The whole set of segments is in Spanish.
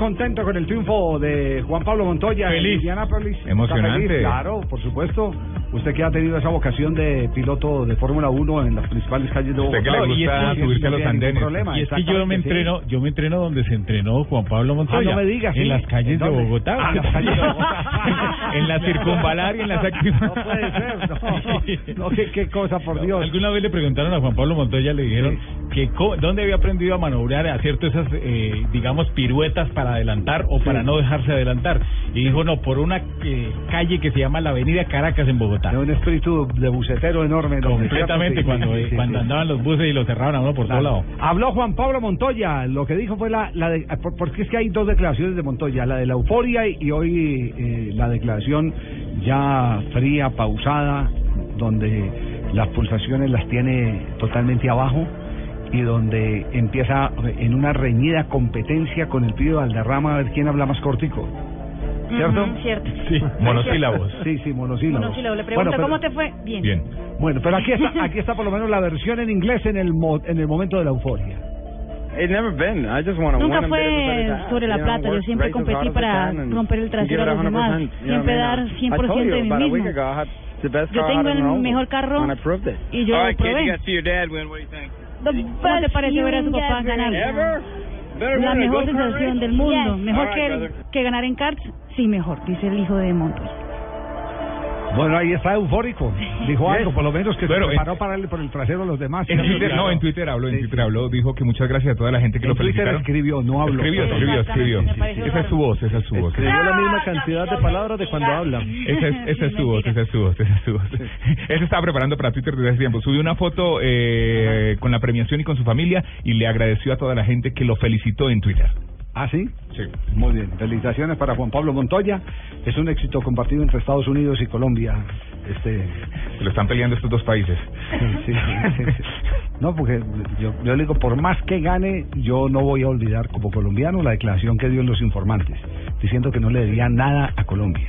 Contento con el triunfo de Juan Pablo Montoya en Feliz. Indianápolis. Está Emocionante. feliz, claro, por supuesto. Usted que ha tenido esa vocación de piloto de Fórmula 1 en las principales calles de Bogotá. Usted que le Y gusta es que subirse a no los andenes. problema, Y es que yo me sí. entreno, yo me entreno donde se entrenó Juan Pablo Montoya. Ah, no me digas, En sí. las calles ¿En de? Bogotá. Ah, en las calles de Bogotá. en la circunvalar y en la séptima. No puede ser, no. No, qué, qué cosa, por Dios. Alguna vez le preguntaron a Juan Pablo Montoya, le dijeron que co- dónde había aprendido a maniobrar, a hacer todas esas, eh, digamos, piruetas para adelantar o para no dejarse adelantar. Y dijo, no, por una eh, calle que se llama la Avenida Caracas en Bogotá. De un espíritu de bucetero enorme. ¿no? Completamente, cuando, sí, sí, cuando sí. andaban los buses y los cerraban a uno por Claro. todo lado. Habló Juan Pablo Montoya, lo que dijo fue la, la de, por- porque es que hay dos declaraciones de Montoya, la de la euforia y, y hoy eh, la declaración ya fría, pausada, donde las pulsaciones las tiene totalmente abajo y donde empieza en una reñida competencia con el pibe Valderrama a ver quién habla más cortico. ¿Cierto? Ujú, cierto. Sí, monosílabos. Sí, sí, monosílabos. Monosílabo. Le pregunto, Bueno, pero- ¿cómo te fue? Bien. Bien. Bueno, pero aquí está, aquí está por lo menos la versión en inglés en el mo- en el momento de la euforia. It's never been. I just want to Nunca fue sobre la plata, yo siempre competí para romper el trasero it a los 100%, demás, siempre dar mean? I 100% told you de mí mismo. ago, I had the best Yo tengo el mejor carro y yo lo probé. ¿Cómo te parece ver a tu papá ganar? La mejor sensación del mundo. Mejor que, que ganar en karts. Sí, mejor, dice el hijo de Montoya. Bueno, ahí está eufórico. Dijo algo, por lo menos que Bueno, se en- preparó para darle por el trasero a los demás. En Twitter, no, en Twitter habló, en Sí, Twitter sí. habló, dijo que muchas gracias a toda la gente que En lo Twitter felicitaron. escribió, no habló. Escribió, escribió, escribió. Esa es su voz, esa es su voz. Escribió la misma cantidad de palabras de cuando habla. Esa es, esa es su voz, esa es su voz, esa es su voz. Él se estaba preparando para Twitter desde hace tiempo. Subió una foto eh, con la premiación y con su familia y le agradeció a toda la gente que lo felicitó en Twitter. ¿Ah, sí? Sí. Muy bien. Felicitaciones para Juan Pablo Montoya. Es un éxito compartido entre Estados Unidos y Colombia. Este, Se lo están peleando estos dos países. sí, sí, sí, sí. No, porque yo, yo le digo, por más que gane, yo no voy a olvidar como colombiano la declaración que dio en los informantes, diciendo que no le debía nada a Colombia.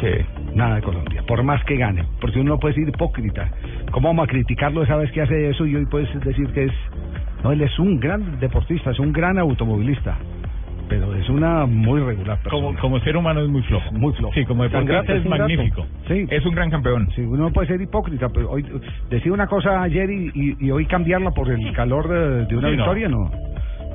Sí. Nada de Colombia, por más que gane, porque uno no puede ser hipócrita. ¿Cómo vamos a criticarlo esa vez que hace eso y hoy puedes decir que es... No, él es un gran deportista, es un gran automovilista, pero es una muy regular persona. Como, como ser humano es muy flojo. Muy flojo. Sí, como deportista es magnífico. Sí, Es un gran campeón. sí, uno no puede ser hipócrita, pero hoy decir una cosa ayer y, y, y hoy cambiarla por el calor de, de una Sí, no. victoria, no.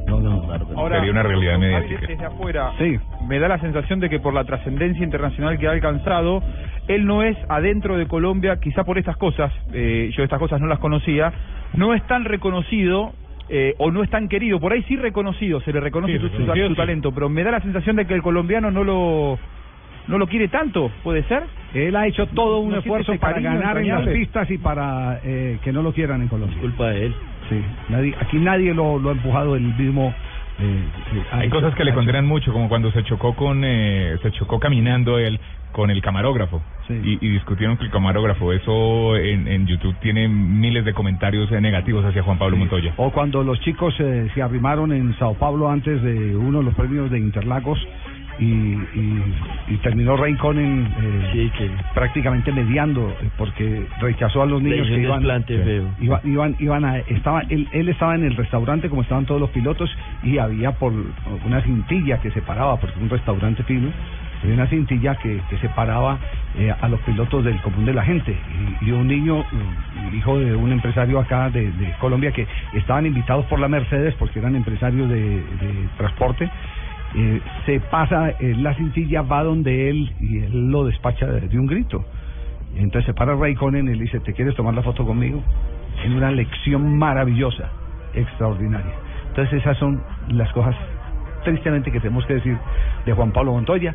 No, no. Ahora, Sería una realidad mediática. Desde afuera, Sí. me da la sensación de que por la trascendencia internacional que ha alcanzado, él no es adentro de Colombia, quizá por estas cosas, eh, yo estas cosas no las conocía, no es tan reconocido eh, o no es tan querido, por ahí sí reconocido, se le reconoce Sí, su, talento, pero me da la sensación de que el colombiano no lo no lo quiere tanto, ¿puede ser? Él ha hecho todo un No esfuerzo para cariño ganar en las pistas y para eh, que no lo quieran en Colombia. Culpa de él. Sí, nadie, aquí nadie lo, lo ha empujado el mismo. eh, eh, ha Hay hecho- cosas que le condenan mucho, como cuando se chocó con, eh, se chocó caminando él con el camarógrafo Sí. y, y discutieron que el camarógrafo, eso en, en YouTube tiene miles de comentarios eh, negativos hacia Juan Pablo Montoya. O cuando los chicos eh, se arrimaron en Sao Paulo antes de uno de los premios de Interlagos y, y, y terminó Raikkonen eh, Sí, que prácticamente mediando eh, porque rechazó a los niños que iban iba- iban iban a estaba él, él estaba en el restaurante como estaban todos los pilotos y había por una cintilla que separaba porque un restaurante fino había una cintilla que, que separaba eh, a los pilotos del común de la gente y, un niño hijo de un empresario acá de, de Colombia que estaban invitados por la Mercedes porque eran empresarios de, de transporte eh, se pasa la cintilla va donde él y él lo despacha de, de un grito entonces se para Raikkonen y le dice, ¿te quieres tomar la foto conmigo? En una lección maravillosa, extraordinaria. Entonces esas son las cosas, tristemente, que tenemos que decir de Juan Pablo Montoya.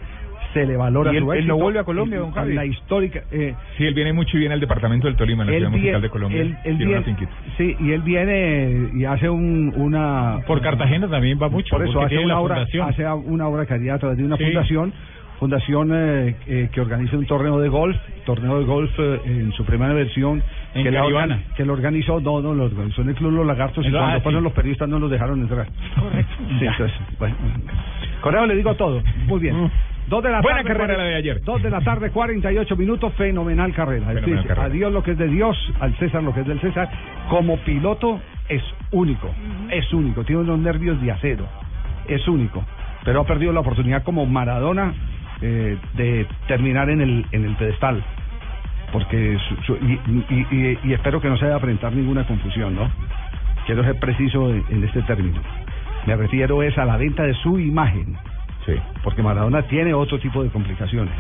Se le valora ¿Y él- su él no vuelve a Colombia, don Javi? La histórica... Eh, Sí, él viene mucho y viene al departamento del Tolima, en la ciudad musical de Colombia. él- él Tiene viene- sí, y él viene y hace un, una... Por Cartagena también va mucho. Por eso hace una, obra, hace una obra de caridad a través de una Sí. fundación, fundación eh, eh, que organiza un torneo de golf, torneo de golf eh, en su primera versión, En que, la que lo organizó, no, no, lo organizó en el Club Los Lagartos y Ah, cuando sí. fueron los periodistas no los dejaron entrar. Correcto. Sí, entonces, bueno. Con eso le digo todo. Muy bien. Dos de la Buena tarde, carrera la de ayer. Dos de la tarde, 48 minutos, fenomenal carrera. Es Fenomenal decir, carrera. A Dios lo que es de Dios, al César lo que es del César. Como piloto es único, es único, tiene unos nervios de acero, es único. Pero ha perdido la oportunidad como Maradona eh, de terminar en el, en el pedestal. Porque su- su- y, y- y- y espero que no se vaya a enfrentar ninguna confusión, ¿no? Quiero ser preciso en, en este término. Me refiero es a la venta de su imagen. Sí. Porque Maradona tiene otro tipo de complicaciones.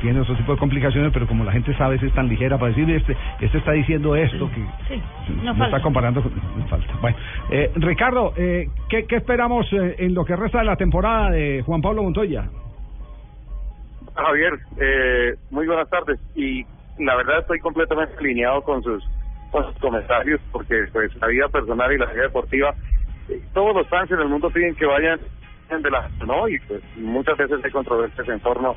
Tiene otro tipo de complicaciones, pero como la gente sabe, es tan ligera para decir, este, este está diciendo esto que Sí, no no está comparando con no falta. Bueno, eh, Ricardo, eh, ¿qué, qué esperamos eh, en lo que resta de la temporada de Juan Pablo Montoya? Javier, eh, muy buenas tardes. Y la verdad estoy completamente alineado con sus, con sus comentarios porque pues la vida personal y la vida deportiva, eh, todos los fans en el mundo piden que vayan de la ¿no? Y pues muchas veces hay controversias en torno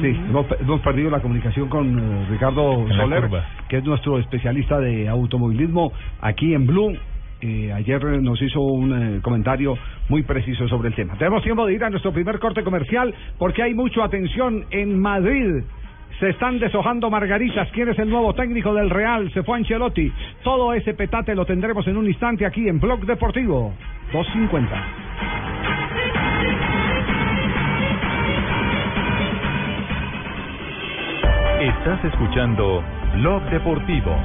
Sí, hemos, hemos perdido la comunicación con eh, Ricardo Soler, que es nuestro especialista de automovilismo aquí en Blue. Eh, ayer nos hizo un eh, comentario muy preciso sobre el tema. Tenemos tiempo de ir a nuestro primer corte comercial porque hay mucha atención en Madrid. Se están deshojando margaritas. ¿Quién es el nuevo técnico del Real? Se fue Ancelotti. Todo ese petate lo tendremos en un instante aquí en Blog Deportivo 250. Estás escuchando Blog Deportivo.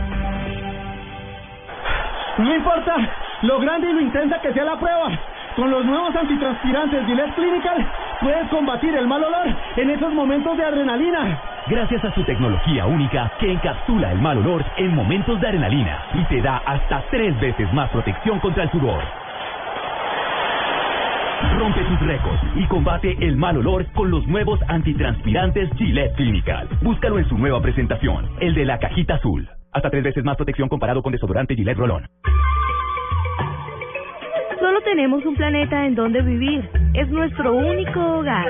No importa lo grande y lo intensa que sea la prueba. Con los nuevos antitranspirantes Gillette Clinical puedes combatir el mal olor en esos momentos de adrenalina. Gracias a su tecnología única que encapsula el mal olor en momentos de adrenalina y te da hasta tres veces más protección contra el sudor. Rompe tus récords y combate el mal olor con los nuevos antitranspirantes Gillette Clinical. Búscalo en su nueva presentación, el de la cajita azul. Hasta tres veces más protección comparado con desodorante Gillette Rolón. Solo tenemos un planeta en donde vivir. Es nuestro único hogar.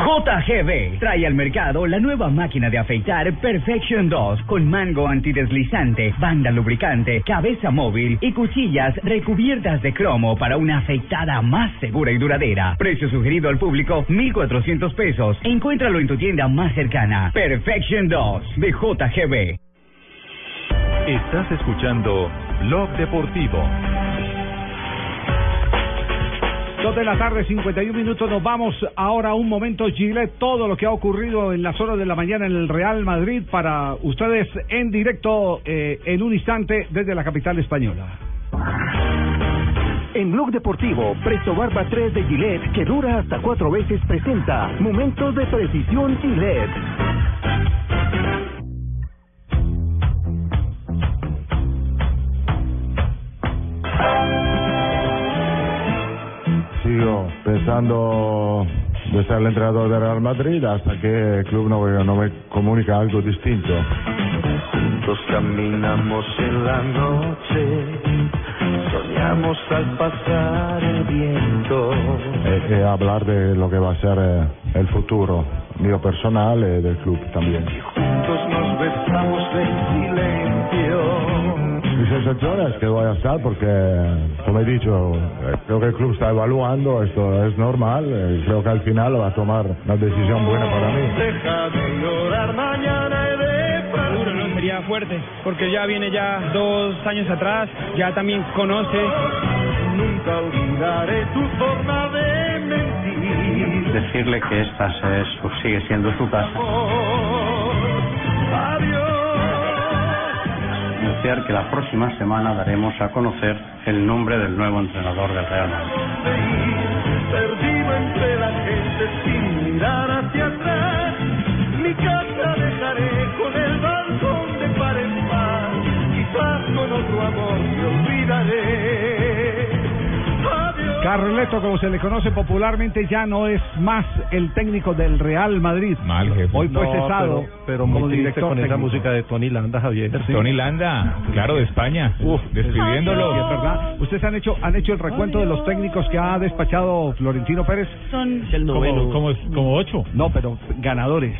JGB trae al mercado la nueva máquina de afeitar Perfection 2 con mango antideslizante, banda lubricante, cabeza móvil y cuchillas recubiertas de cromo para una afeitada más segura y duradera. Precio sugerido al público 1.400 pesos. Encuéntralo en tu tienda más cercana. Perfection 2 de JGB. Estás escuchando Blog Deportivo. Dos de la tarde, 51 minutos. Nos vamos ahora a un momento, Gillette. Todo lo que ha ocurrido en las horas de la mañana en el Real Madrid para ustedes en directo eh, en un instante desde la capital española. En Blog Deportivo, Presto Barba 3 de Gillette, que dura hasta cuatro veces, presenta Momentos de Precisión Gillette. Sigo pensando de ser el entrenador del Real Madrid hasta que el club no, me- no me comunica algo distinto. Juntos caminamos en la noche, soñamos al pasar el viento. E, e hablar de lo que va a ser eh, el futuro mío personal y del club también. Juntos nos besamos en silencio. Mi sensación es que voy a estar porque, como he dicho, eh, creo que el club está evaluando, esto es normal, eh, creo que al final va a tomar una decisión buena para mí. Deja de llorar mañana y ¿no? Sería fuerte, porque ya viene ya dos años atrás, ya también conoce. Nunca olvidaré tu forma de mentir. decirle que esta es, sigue siendo su casa. Que la próxima semana daremos a conocer el nombre del nuevo entrenador del Real Madrid. Carleto, como se le conoce popularmente, ya no es más el técnico del Real Madrid. Hoy fue No, cesado pero, pero como muy director con esa música de Tony Landa, Javier. Tony Landa, claro, de España. despidiéndolo. Sí, es verdad. ¿Ustedes han hecho han hecho el recuento de los técnicos que ha despachado Florentino Pérez? Son Como, como, como ocho. No, pero ganadores.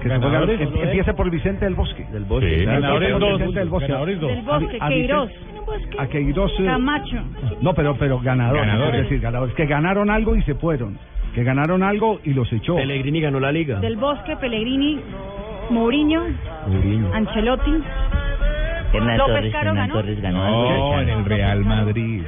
Que. Em- Empieza por Vicente del Bosque. Del Bosque, Sí. Ganadores dos. del Bosque. Ganadores dos. Del Bosque, A- a Queiroz. Vicente- A Queiroz. eh, Camacho. No, pero, pero ganadores. Ganadores. Es decir, ganadores. Que ganaron algo y se fueron. Que ganaron algo y los echó. Pellegrini ganó la liga. Del Bosque, Pellegrini, Mourinho, Ancelotti. Hernán López Torres, Caro ganó. Torres ganó. No, en el Real Madrid.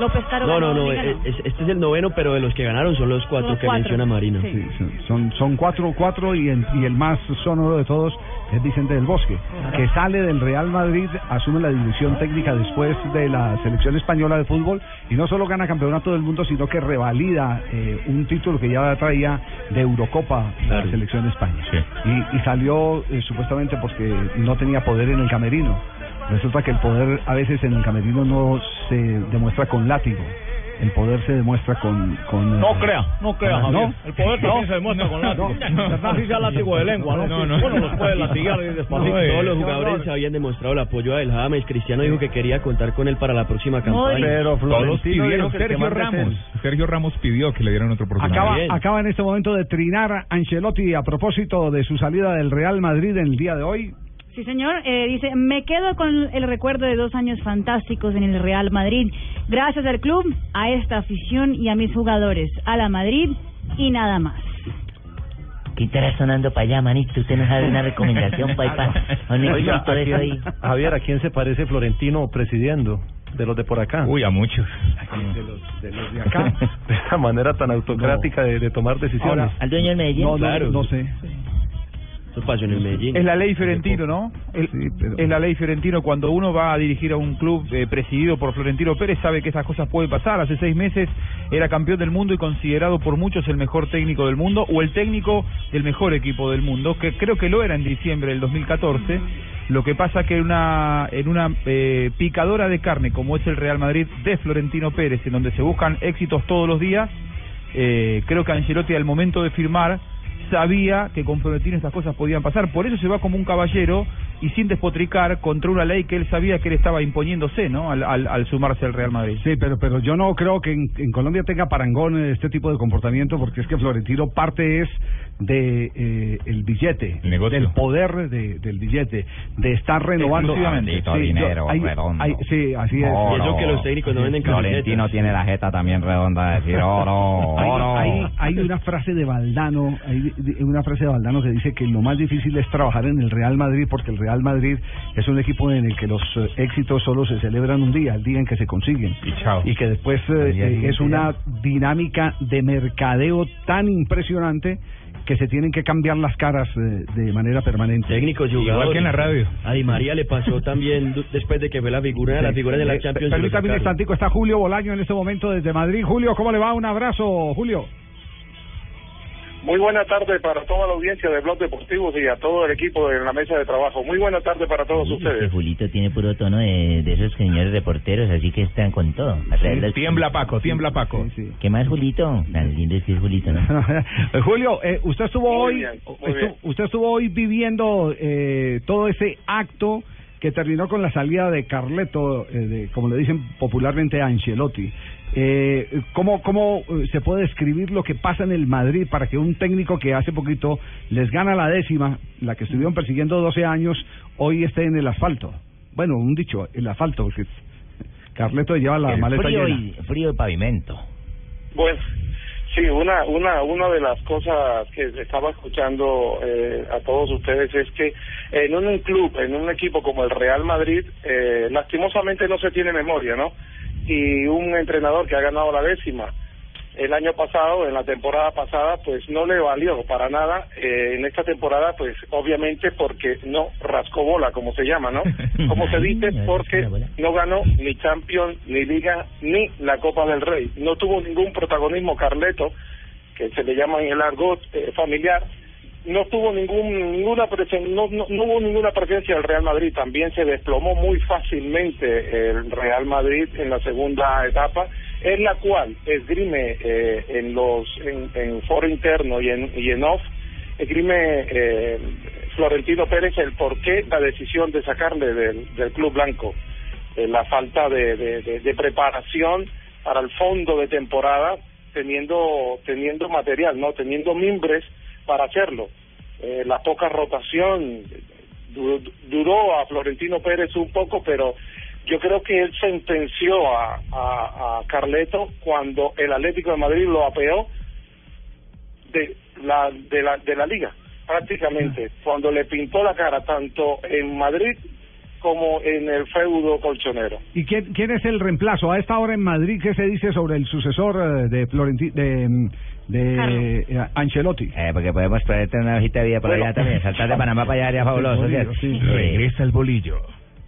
López Caro No, ganó. no, no. Eh, es- Este es el noveno, pero de los que ganaron son los cuatro Los que cuatro, menciona Marina. sí. Sí, Son, son cuatro, cuatro y, en- y el más sonoro de todos es Vicente del Bosque, que sale del Real Madrid, asume la dirección técnica después de la selección española de fútbol y no solo gana campeonato del mundo, sino que revalida eh, un título que ya traía de Eurocopa la selección de España. Y, y salió eh, supuestamente porque no tenía poder en el camerino. Resulta que el poder a veces en el camerino no se demuestra con látigo. El poder se demuestra con... con No eh, crea, no crea, ¿no? Javier. El poder también No, se demuestra no, con látigo. no. Así sea látigo de lengua, ¿no? No, no. Bueno, los puede latigar y despacito. Todos los jugadores habían demostrado el apoyo a El James. Cristiano dijo que quería contar con él para la próxima campaña. Pero todos pidieron, Sergio Ramos. Sergio Ramos pidió que le dieran otra oportunidad. Acaba, acaba en este momento de trinar Ancelotti a propósito de su salida del Real Madrid en el día de hoy. Sí, señor. Eh, dice, me quedo con el recuerdo de dos años fantásticos en el Real Madrid. Gracias al club, a esta afición y a mis jugadores. A la Madrid y nada más. ¿Qué estará sonando para allá, manito? Usted nos da una recomendación para un Oiga, éxito de ¿a eso ahí. quién- Javier, ¿a quién se parece Florentino presidiendo? De los de por acá. Uy, a muchos. De los de, los de acá. de esa manera tan autocrática de, de tomar decisiones. Ahora, ¿Al dueño del Medellín? No, no, Claro. no sé. Eso pasó en el Medellín. Es la ley Fiorentino, ¿no? El- Es la ley Fiorentino. Cuando uno va a dirigir a un club eh, presidido por Florentino Pérez, sabe que esas cosas pueden pasar. Hace seis meses era campeón del mundo y considerado por muchos el mejor técnico del mundo o el técnico del mejor equipo del mundo, que creo que lo era en diciembre del 2014. Lo que pasa que en una, en una eh, picadora de carne como es el Real Madrid de Florentino Pérez, en donde se buscan éxitos todos los días, eh, creo que Ancelotti al momento de firmar sabía que con Florentino estas cosas podían pasar, por eso se va como un caballero y sin despotricar contra una ley que él sabía que él estaba imponiéndose, ¿no? Al, sumarse al Real Madrid. Sí, pero pero yo no creo que en, en Colombia tenga parangón este tipo de comportamiento porque es que Florentino parte es de eh, el billete, negocio. del poder de, del billete, de estar renovando Exclusivamente. Sí, dinero hay- redondo. hay- sí, así es. Oro. Y eso que los técnicos no venden Florentino tiene la jeta también redonda de decir oro, Hay, oro. hay- hay una frase de Valdano, hay una frase de Valdano que dice que lo más difícil es trabajar en el Real Madrid porque el Real Madrid es un equipo en el que los eh, éxitos solo se celebran un día, el día en que se consiguen. Y, que después eh, El es una dinámica de mercadeo tan impresionante que se tienen que cambiar las caras eh, de manera permanente. Técnicos jugadores. Igual que en la radio. A Di María le pasó también después de que fue la figura la figura de la Eh, Champions. Permítame un instantico, está Julio Bolaño en este momento desde Madrid. Julio, ¿cómo le va? Un abrazo, Julio. Muy buena tarde para toda la audiencia de Blog Deportivos y a todo el equipo en la mesa de trabajo. Muy buena tarde para todos ustedes. Este Julito tiene puro tono de, de esos señores reporteros, así que están con todo. Tiembla Paco, tiembla Paco. ¿Qué más, Julito? Tan lindo es que es Julito, ¿no? Eh, Julio, eh, usted estuvo Muy hoy, bien, usted estuvo hoy viviendo eh, todo ese acto que terminó con la salida de Carleto, eh, de, como le dicen popularmente a Ancelotti. Eh, ¿Cómo, cómo eh, se puede describir lo que pasa en el Madrid para que un técnico que hace poquito les gana la décima, la que estuvieron persiguiendo 12 años, hoy esté en el asfalto? Bueno, un dicho, el asfalto, porque Carleto lleva la El maleta frío, llena. y, frío de pavimento. Bueno, sí, una, una, una de las cosas que estaba escuchando eh, a todos ustedes es que en un club, en un equipo como el Real Madrid, eh, lastimosamente no se tiene memoria, ¿no? Y un entrenador que ha ganado la décima el año pasado, en la temporada pasada, pues no le valió para nada. Eh, en esta temporada, pues obviamente porque no rascó bola, como se llama, ¿no? Como se dice, porque no ganó ni Champions, ni Liga, ni la Copa del Rey. No tuvo ningún protagonismo Carleto, que se le llama en el argot eh, familiar, no tuvo ningún ninguna presen- no, no, no hubo ninguna presencia del Real Madrid. También se desplomó muy fácilmente el Real Madrid en la segunda etapa en la cual esgrime eh, en los en, en foro interno y en y en off esgrime eh, Florentino Pérez el por qué la decisión de sacarle del, del club blanco eh, la falta de, de, de- de preparación para el fondo de temporada teniendo teniendo material no teniendo mimbres para hacerlo. Eh, la poca rotación du- duró a Florentino Pérez un poco pero yo creo que él sentenció a, a, a Carleto cuando el Atlético de Madrid lo apeó de la de la de la liga prácticamente. Cuando le pintó la cara tanto en Madrid como en el feudo colchonero. ¿Y quién, quién es el reemplazo? A esta hora en Madrid, ¿qué se dice sobre el sucesor eh, de Florenti de, mm, de eh, Ancelotti? Eh, porque podemos ponerte una hojita de vida por Bueno. allá también. Saltar de Panamá para allá sería fabuloso. Regresa el bolillo.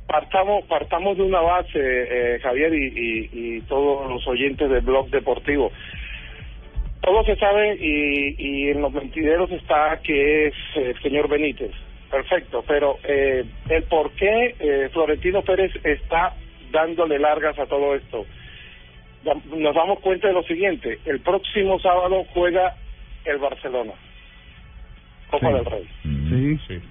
partamos partamos de una base eh, Javier y, y, y todos los oyentes del blog deportivo todo se sabe y, y en los mentideros está que es eh, el señor Benítez perfecto pero eh, el por qué eh, Florentino Pérez está dándole largas a todo esto nos damos cuenta de lo siguiente el próximo sábado juega el Barcelona Copa Sí. del Rey Sí, sí.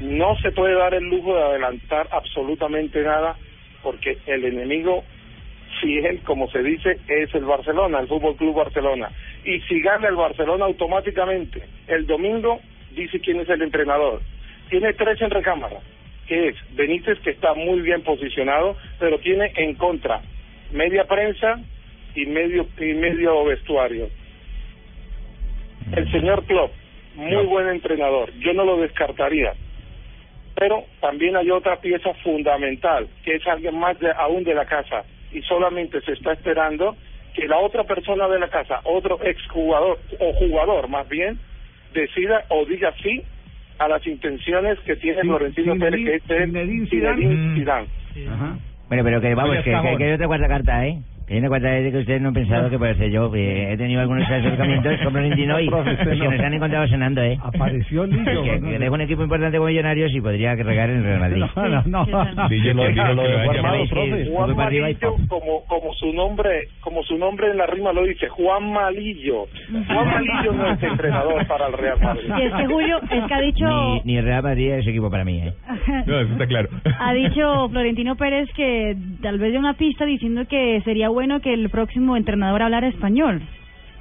no se puede dar el lujo de adelantar absolutamente nada porque el enemigo fiel, como se dice, es el Barcelona, el Fútbol Club Barcelona. Y si gana el Barcelona automáticamente, el domingo dice quién es el entrenador. Tiene tres en recámara, que es Benítez, que está muy bien posicionado, pero tiene en contra media prensa y medio y medio vestuario. El señor Klopp, muy buen entrenador, yo no lo descartaría. Pero también hay otra pieza fundamental, que es alguien más de, aún de la casa, y solamente se está esperando que la otra persona de la casa, otro exjugador, o jugador más bien, decida o diga sí a las intenciones que tiene Florentino Pérez, que es Zinedine Zidane. Bueno, pero que vamos, Oye, que, que, que hay otra cuarta carta, ¿eh? Una cuarta vez que ustedes no han pensado que puede ser yo. eh, he tenido algunos acercamientos con Florentino y Profe, usted que no. nos han encontrado cenando, ¿eh? Apareció Lillo. Que, que dejo un equipo importante como Millonarios y podría regar en Real Madrid. No, no, no. Lo- armado, profe. Juan y Malillo, como, como su nombre, como su nombre en la rima lo dice, Juan Malillo. Juan Malillo no es entrenador para el Real Madrid. Y es que Julio, es que ha dicho, Ni, ni Real Madrid es equipo para mí, ¿eh? No, eso está claro. ha dicho Florentino Pérez que tal vez de una pista diciendo que sería bueno que el próximo entrenador hablara español.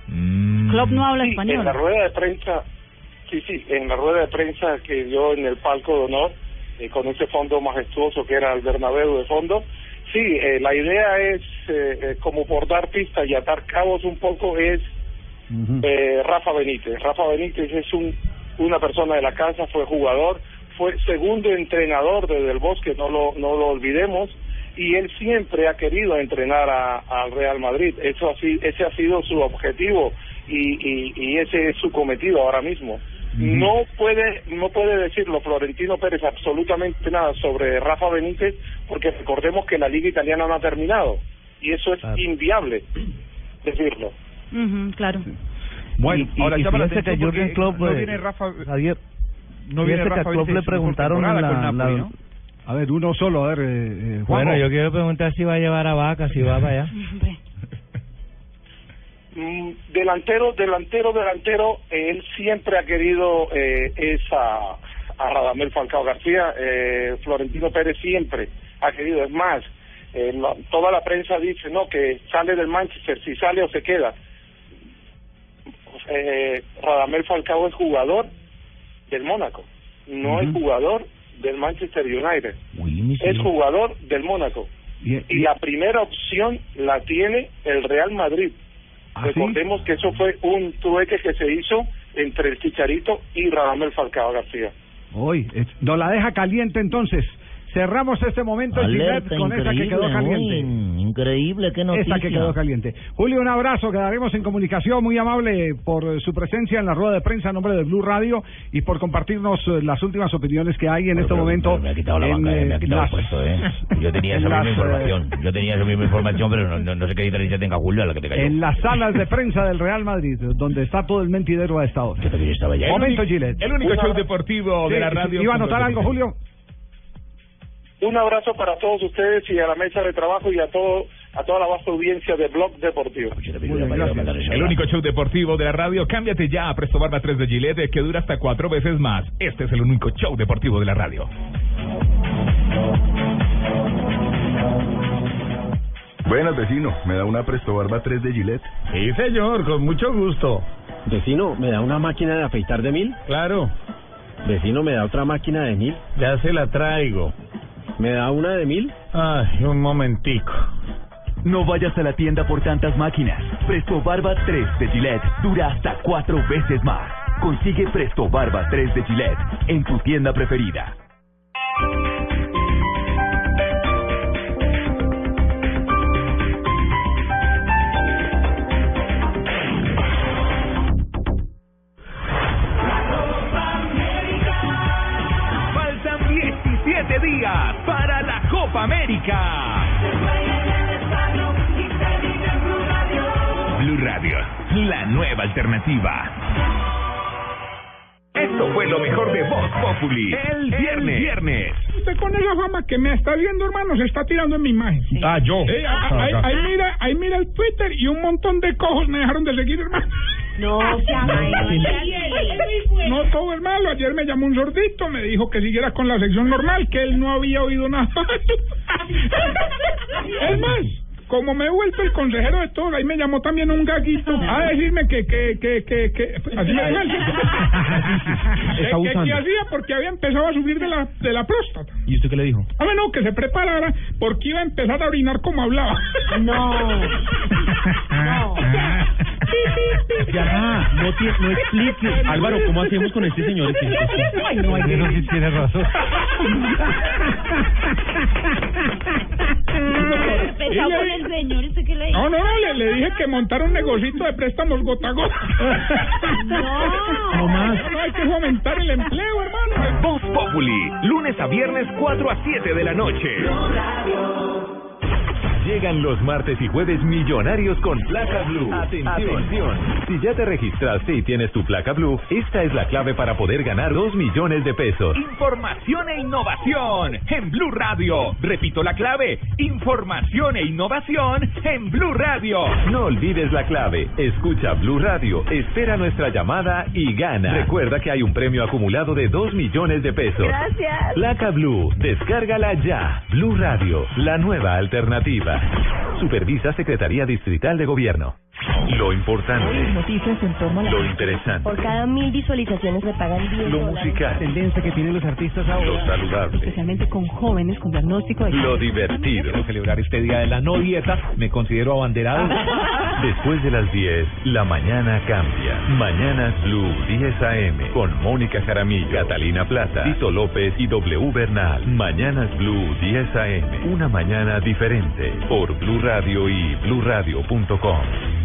Mm. Klopp no habla Sí, español. En la rueda de prensa, sí, sí, en la rueda de prensa que dio en el palco de honor, eh, con ese fondo majestuoso que era el Bernabéu de fondo, sí, eh, la idea es, eh, eh, como por dar pistas y atar cabos un poco, es eh, Rafa Benítez. Rafa Benítez es un, una persona de la casa, fue jugador, fue segundo entrenador de Del Bosque, no lo, no lo olvidemos, y él siempre ha querido entrenar a- al Real Madrid. Eso así, ese ha sido su objetivo y, y, y ese es su cometido ahora mismo. No puede, no puede decirlo Florentino Pérez absolutamente nada sobre Rafa Benítez porque recordemos que la liga italiana no ha terminado y eso es inviable decirlo. Claro. Bueno, Y- y- ahora y llama la que Jürgen Klopp, no eh, viene Rafa, Javier, no viene fíjese que a Rafa Klopp le preguntaron la, Napoli, la- ¿no? A ver, uno solo, a ver, eh, eh. Bueno, yo quiero preguntar si va a llevar a Vaca, si va para allá. Mm, delantero, delantero, delantero, él siempre ha querido eh, esa a Radamel Falcao García, eh, Florentino Pérez siempre ha querido, es más, eh, la- toda la prensa dice no que sale del Manchester, si sale o se queda. Eh, Radamel Falcao es jugador del Mónaco, no es jugador del Manchester United, es jugador del Mónaco Y- y la primera opción la tiene el Real Madrid. Recordemos que eso fue un trueque que se hizo entre el Chicharito y Radamel Falcao García. Hoy, nos la deja caliente entonces. Cerramos este momento, Gillette, con esa que quedó caliente. uy, increíble, qué noticia. Esta que quedó caliente. Julio, un abrazo, quedaremos en comunicación. Muy amable por su presencia en la rueda de prensa a nombre de Blue Radio y por compartirnos eh, las últimas opiniones que hay en este momento. Me ha quitado la en, banca, eh, me ha eh, quitado las- el puesto, ¿eh? Yo tenía esa en misma información. Yo tenía esa misma información, pero no, no, no sé qué diferencia tenga Julio a la que te cayó. En las salas de prensa del Real Madrid, donde está todo el mentidero a esta hora. allá. Momento, El Gillette. El único Una- show deportivo de la radio. ¿Iba a anotar algo. Julio? Un abrazo para todos ustedes y a la mesa de trabajo y a todo a toda la vasta audiencia de Blog Deportivo. El único show deportivo de la radio. Cámbiate ya a Presto Barba 3 de Gillette, que dura hasta cuatro veces más. Este es el único show deportivo de la radio. Buenas, vecino. ¿Me da una Presto Barba 3 de Gillette? Sí, señor, con mucho gusto. Vecino, ¿me da una máquina de afeitar de mil? Claro. Vecino, ¿me da otra máquina de mil? Ya se la traigo. ¿Me da una de mil? Ay, un momentico. No vayas a la tienda por tantas máquinas. Presto Barba 3 de Gillette dura hasta cuatro veces más. Consigue Presto Barba 3 de Gillette en tu tienda preferida. 17 días para la Copa América. Blue Radio, la nueva alternativa. Esto fue lo mejor de Voz Populi. El viernes. viernes. Usted con esa fama que me está viendo, hermano, se está tirando en mi imagen. Ah, yo. Eh, ah, ahí, ahí mira, ahí mira el Twitter y un montón de cojos me dejaron de seguir, hermano. No. No todo es malo. Ayer me llamó un sordito, me dijo que siguiera con la sección normal, que él no había oído nada. es más, como me he vuelto el consejero de todos, ahí me llamó también un gaguito a decirme que, que, que, que, que así me dijo. Que- Está que, hacía porque había empezado a subir de la, de la próstata. ¿Y usted qué le dijo? Ah, bueno, que se preparara porque iba a empezar a orinar como hablaba. No. Ya, no, tie- no explique. Álvaro, ¿cómo hacemos con este señor? Ay, no, hay sí tiene razón. Respetado con el señor, ¿usted qué le dijo? No, no, no, le, le dije que montara un negocito de préstamos gota a gota. No. No más. No, hay que fomentar el empleo, hermano. Voz Populi, lunes a viernes 4 a 7 de la noche. Llegan los martes y jueves millonarios con placa blue. Atención. Si ya te registraste y tienes tu placa blue, esta es la clave para poder ganar 2 millones de pesos. Información e innovación en Blue Radio. Repito la clave. Información e innovación en Blue Radio. No olvides la clave. Escucha Blue Radio, espera nuestra llamada y gana. Recuerda que hay un premio acumulado de 2 millones de pesos. Gracias. Placa Blue, descárgala ya. Blue Radio, la nueva alternativa. Supervisa Secretaría Distrital de Gobierno. Lo importante, Noticias en torno a la... lo interesante, Por cada mil visualizaciones me pagan 10 lo dólares. musical, tendencia que tienen los artistas lo saludable, Especialmente con jóvenes con diagnóstico de... lo divertido. Quiero celebrar este día de la no dieta, me considero abanderado. Después de las 10, la mañana cambia. Mañanas Blue 10 AM con Mónica Jaramillo, Catalina Plata, Tito López y W Bernal. Mañanas Blue 10 AM. Una mañana diferente por Blue Radio y bluradio.com.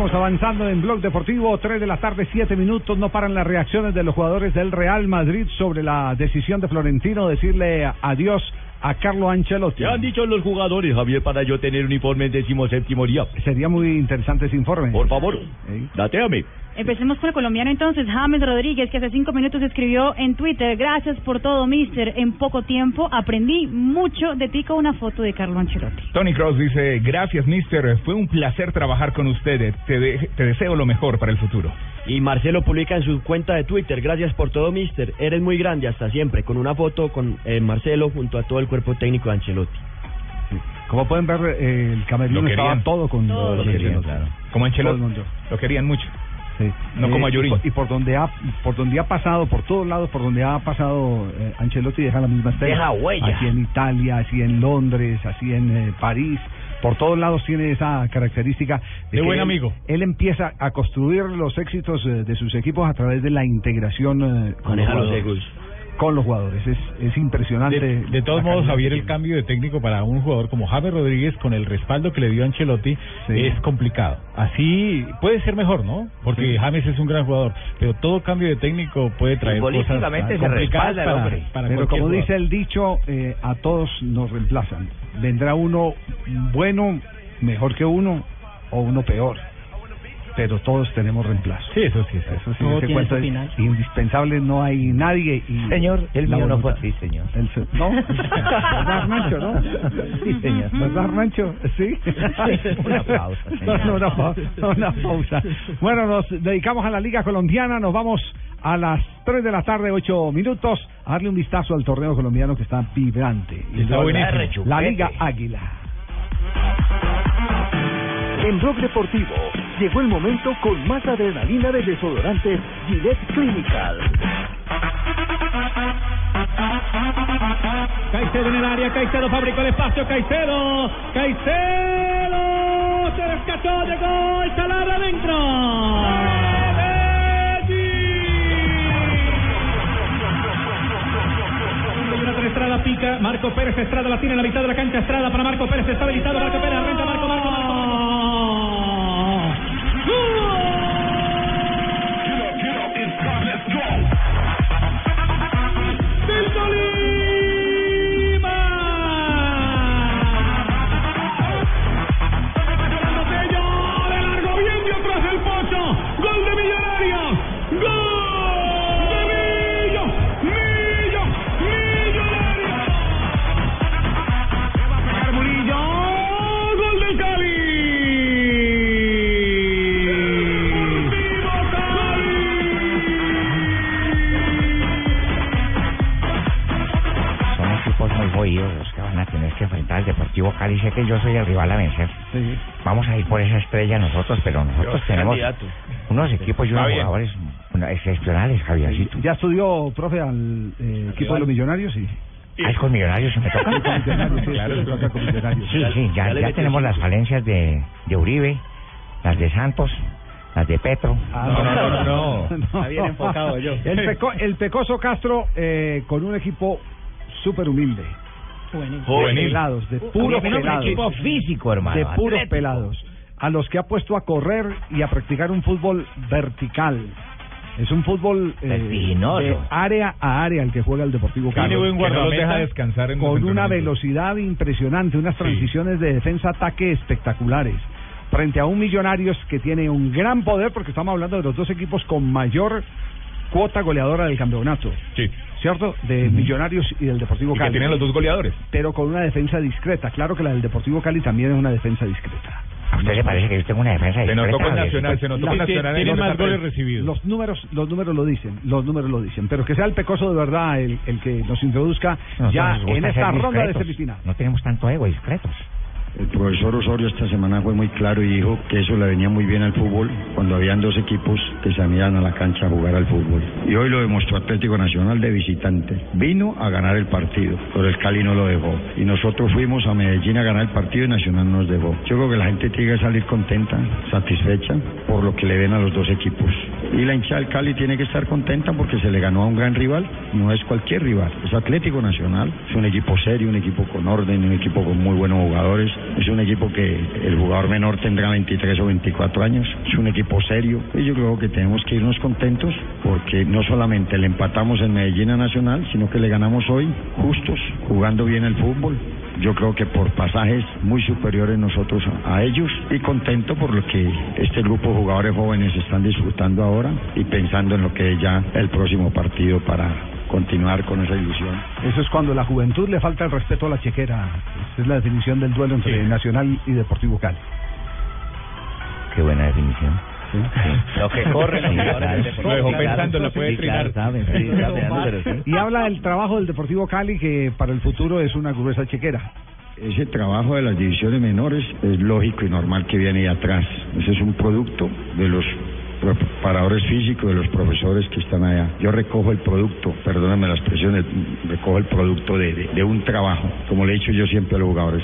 Seguimos avanzando en Blog Deportivo, 3 de la tarde, 7 minutos. No paran las reacciones de los jugadores del Real Madrid sobre la decisión de Florentino de decirle adiós a Carlo Ancelotti. ¿Qué han dicho los jugadores, Javier, para yo tener un informe en décimo séptimo día? Sería muy interesante ese informe. Por favor, dateame. Empecemos con el colombiano entonces, James Rodríguez, que hace cinco minutos escribió en Twitter, gracias por todo, mister. En poco tiempo aprendí mucho de ti con una foto de Carlo Ancelotti. Tony Cross dice, gracias mister, fue un placer trabajar con ustedes, te, de- te deseo lo mejor para el futuro. Y Marcelo publica en su cuenta de Twitter, gracias por todo, mister. Eres muy grande hasta siempre, con una foto con eh, Marcelo junto a todo el cuerpo técnico de Ancelotti. Como pueden ver, eh, el camerino Lo estaba querían. todo con Todo lo querían, claro. Como Ancelotti, lo querían mucho. Sí. No como a y por- Y por donde ha por donde ha pasado, por todos lados, por donde ha pasado eh, Ancelotti deja la misma. Deja huella. Así en Italia, así en Londres, así en eh, París. Por todos lados tiene esa característica De que buen él- amigo. Él empieza a construir los éxitos eh, de sus equipos a través de la integración eh, con, los Con los jugadores. Es, es impresionante. De, de todos modos, Javier, el cambio de técnico para un jugador como James Rodríguez, con el respaldo que le dio Ancelotti, es complicado. Así puede ser mejor, ¿no? Porque Sí. James es un gran jugador, pero todo cambio de técnico puede traer cosas se complicadas respalda el para, hombre. para Pero como jugador. dice el dicho, eh, a todos nos reemplazan. Vendrá uno bueno, mejor que uno, o uno peor. Pero todos tenemos reemplazo. Sí, eso sí. Eso sí, Todo ese cuento es final. indispensable, no hay nadie. Y Señor, el mío no fue voluntad. así, señor. El no, ¿verdad, Arnancho, no? Sí, señor. ¿Verdad, Arnancho? Sí. Una pausa, señor. No, una, pa- una pausa. Bueno, nos dedicamos a la Liga Colombiana, nos vamos a las 3 de la tarde, 8 minutos, a darle un vistazo al torneo colombiano que está vibrante. Y Está. La Liga Águila. En Blog Deportivo llegó el momento con más adrenalina de desodorantes Gillette Clinical. Caicedo en el área, Caicedo fabricó el espacio, Caicedo, Caicedo, se rescató, llegó, el taladro adentro. Estrada pica, Marco Pérez Estrada la tiene en la mitad de la cancha, Estrada para Marco Pérez, está habilitado, Marco Pérez, arranca Marco, Marco, Marco, Get up, get up, it's time, let's go. Sicily! Rival a vencer. Vamos a ir por esa estrella nosotros, pero nosotros Yo, tenemos candidato. unos equipos y unos bien. jugadores excepcionales, Javiercito. ¿Ya estudió, profe, al eh, equipo de los millonarios? Sí. Ah, es con Millonarios se me toca. Sí, con Millonarios, sí, Claro. sí, toca con Millonarios. Sí, sí, ya, ya tenemos las falencias de, de Uribe, las de Santos, las de Petro. Ah, Está bien enfocado yo. El, peco- el Pecoso Castro eh, con un equipo súper humilde. Juvenil. Pelados, de puros Un pelados. equipo físico, hermano. De puros atlético. pelados. A los que ha puesto a correr y a practicar un fútbol vertical. Es un fútbol eh, de área a área el que juega el Deportivo Tiene Cali. no los deja descansar en Con una velocidad impresionante, unas transiciones de defensa-ataque espectaculares. frente a un Millonarios que tiene un gran poder porque estamos hablando de los dos equipos con mayor cuota goleadora del campeonato. Sí. ¿Cierto? De Millonarios y del Deportivo Y que Cali. tienen los dos goleadores. Pero con una defensa discreta. Claro que la del Deportivo Cali también es una defensa discreta. ¿A usted le parece que yo tengo una defensa Se notó discreta, con Javier? Nacional, se notó con Nacional. en los ataques. recibidos. Los números, los números lo dicen, los números lo dicen. Pero que sea el pecoso de verdad el, el que nos introduzca Nosotros ya nos en esta ronda de semifinal. No tenemos tanto ego, discretos. El profesor Osorio esta semana fue muy claro y dijo que eso le venía muy bien al fútbol cuando habían dos equipos que salían a la cancha a jugar al fútbol. Y hoy lo demostró Atlético Nacional de visitante. Vino a ganar el partido, pero el Cali no lo dejó. Y nosotros fuimos a Medellín a ganar el partido y Nacional nos dejó. Yo creo que la gente tiene que salir contenta, satisfecha por lo que le ven a los dos equipos. Y la hinchada del Cali tiene que estar contenta porque se le ganó a un gran rival. No es cualquier rival, es Atlético Nacional. Es un equipo serio, un equipo con orden, un equipo con muy buenos jugadores. Es un equipo que el jugador menor tendrá 23 o 24 años. Es un equipo serio. Y yo creo que tenemos que irnos contentos porque no solamente le empatamos en Medellín a Nacional, sino que le ganamos hoy justos, jugando bien el fútbol. Yo creo que por pasajes muy superiores nosotros a ellos y contento por lo que este grupo de jugadores jóvenes están disfrutando ahora y pensando en lo que es ya el próximo partido para continuar con esa ilusión. Eso es cuando la juventud le falta el respeto a la chequera. Esa es la definición del duelo entre Nacional y Deportivo Cali. Qué buena definición. Lo que corre, los jugadores del Deportivo Lo dejó Cali. pensando, la puede Sí, trinar. saben, sí, sí. Y habla del trabajo del Deportivo Cali que para el futuro es una gruesa chequera. Ese trabajo de las divisiones menores es lógico y normal que viene ahí atrás. Ese es un producto de los preparadores físicos, de los profesores que están allá. Yo recojo el producto, perdóname la expresión, recojo el producto de, de- de un trabajo, como le he dicho yo siempre a los jugadores.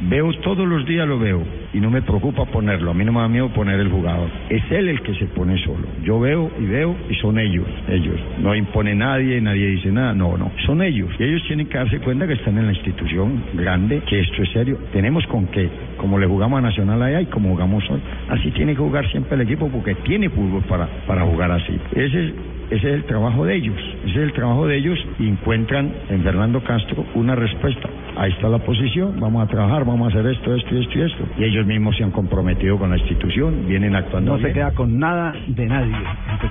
Veo todos los días, lo veo, y no me preocupa ponerlo. A mí no me da miedo poner el jugador. Es él el que se pone solo. Yo veo y veo, y son ellos, ellos. No impone nadie, nadie dice nada, no, no. Son ellos. Y ellos tienen que darse cuenta que están en la institución grande, que esto es serio. Tenemos con qué, como le jugamos a Nacional allá y como jugamos hoy. Así tiene que jugar siempre el equipo porque tiene fútbol para, para jugar así. Ese es ese es el trabajo de ellos, ese es el trabajo de ellos y encuentran en Fernando Castro una respuesta. Ahí está la posición, vamos a trabajar, vamos a hacer esto, esto esto y esto. Y ellos mismos se han comprometido con la institución, vienen actuando No se bien. queda con nada de nadie.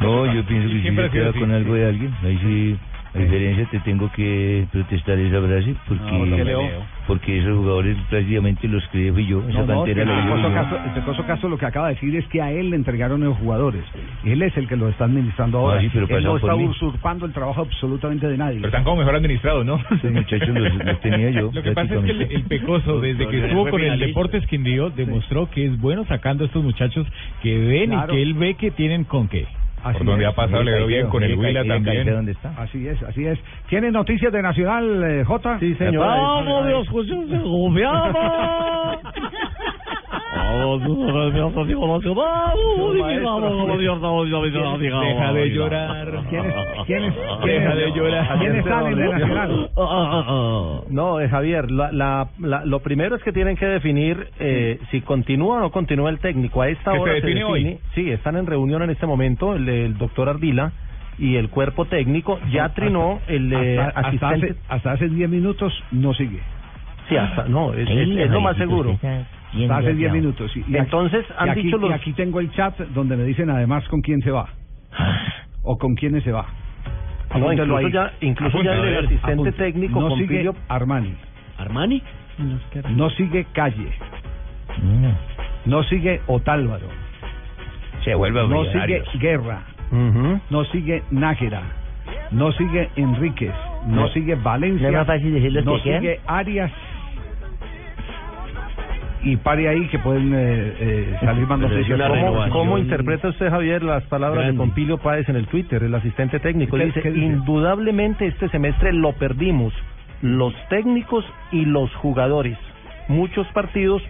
No, yo pienso que si Siempre se queda así. con algo de alguien, ahí sí, a diferencia te tengo que protestar esa frase porque, porque esos jugadores prácticamente los creé fui yo, esa No, Pecoso yo. Castro, el Pecoso Castro lo que acaba de decir es que a él le entregaron los jugadores. Él es el que lo está administrando ahora. Ah, sí, pero él no está mí. usurpando el trabajo absolutamente de nadie. Pero están como mejor administrados, ¿no? Esos muchachos los, los tenía yo. Lo que pasa es que el, el Pecoso, desde que estuvo con el Deportes Quindío, demostró que es bueno sacando a estos muchachos que ven Claro. y que él ve que tienen con qué. Así Por donde es. ha pasado le veo bien, con el Huila también. Así es, así es. ¿Tiene noticias de Nacional, eh, J? Sí, ¡Vamos, Dios, José Segoviano! Deja de llorar. ¿Quiénes, quiénes, Deja de llorar. ¿Quiénes salen de Nacional? No, eh, Javier, la, la, la- lo primero es que tienen que definir eh, si continúa o no continúa el técnico. A esta ¿Que se hora define hoy? Sí, están en reunión en este momento el, el doctor Ardila y el cuerpo técnico. Ya trinó el eh, hasta, asistente. hace, hasta hace 10 minutos no sigue. Sí, hasta, no, es, es- es lo más seguro. Hace 10 minutos. Y aquí- Entonces, han y aquí, dicho los- y aquí tengo el chat donde me dicen además con quién se va. O con quiénes se va. No, incluso ahí. ya, incluso ya el asistente Apunte. técnico no sigue Pompilio Armani. ¿Armani? No sigue Calle. No sigue Otálvaro. Se vuelve No Millonarios. sigue Guerra. No sigue Nájera. No sigue Enríquez. No No. sigue Valencia. ¿No es más Y pare ahí que pueden eh, eh, salir más noticias. ¿Cómo, cómo interpreta usted, Javier, las palabras Grande. de Pompilio Páez en el Twitter, el asistente técnico? ¿Qué- Dice, dice? indudablemente este semestre lo perdimos, los técnicos y los jugadores. Muchos partidos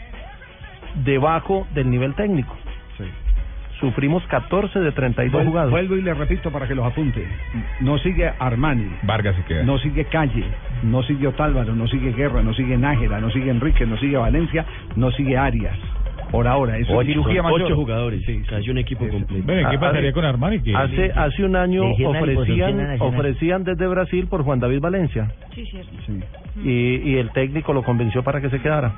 debajo del nivel técnico. Sufrimos 14 de 32 Vuel- jugados. Vuelvo y le repito para que los apunte. No sigue Armani. Vargas se queda. No sigue Calle, no sigue Otálvaro, no sigue Guerra, no sigue Nájera, no sigue Enrique, no sigue Valencia, no sigue Arias. Por ahora, eso es cirugía Son mayor. ocho jugadores, sí, casi un equipo completo. Bueno, ¿y ¿qué Ah, pasaría ah, con Armani? Que Hace, hace un año ofrecían, ofrecían desde Brasil por Juan David Valencia Sí, cierto. y, y el técnico lo convenció para que se quedara.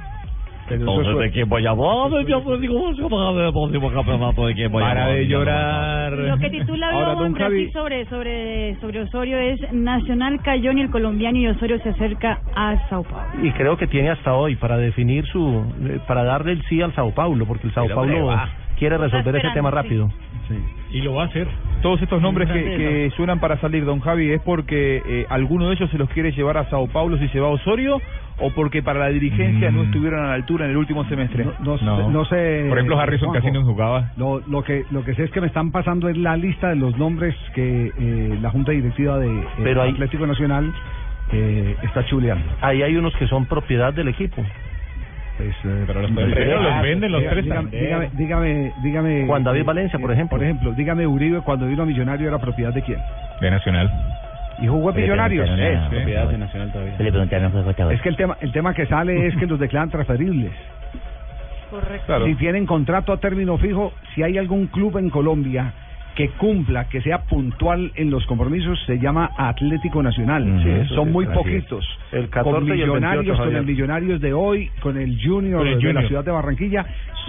Entonces, ¿de quién voy a hablar? Yo pues, digo, vamos a el próximo campeonato de quién voy a Para hablar. de llorar. Lo que titula Ahora, don Javi. sí sobre, sobre, sobre Osorio es Nacional Cayón y el colombiano y Osorio se acerca a Sao Paulo. Y creo que tiene hasta hoy para definir su, eh, para darle el sí al Sao Paulo, porque el Sao Paulo quiere resolver ese tema rápido. Y lo va a hacer. Todos estos nombres que, suenan para salir, don Javi, ¿es porque eh, alguno de ellos se los quiere llevar a Sao Paulo si se va a Osorio o porque para la dirigencia no estuvieron a la altura en el último semestre? No, sé- no sé. Por ejemplo, Harrison Juanjo. casi no jugaba. Lo, lo que lo que sé es que me están pasando es la lista de los nombres que eh, la Junta Directiva de eh, Pero hay- Atlético Nacional eh, está chuleando. Ahí hay unos que son propiedad del equipo. Pues, eh, Pero los pero los venden los dígame- tres dígame, dígame, dígame, dígame, Juan David eh, Valencia, por eh, ejemplo. Por ejemplo, dígame Uribe cuando vino a Millonario era propiedad de quién? De Nacional. Y jugó Le Millonarios. a- Es, propiedad de Nacional todavía. Se le preguntaron fue JJ. es que el tema el tema que sale es que los declaran transferibles. Correcto. Claro. Si tienen contrato a término fijo, si hay algún club en Colombia que cumpla, que sea puntual en los compromisos, se llama Atlético Nacional. Sí, eso Son muy es. poquitos. El 14 con y el 28, millonarios, con el Millonarios de hoy, con el Junior Con el de la ciudad de Barranquilla,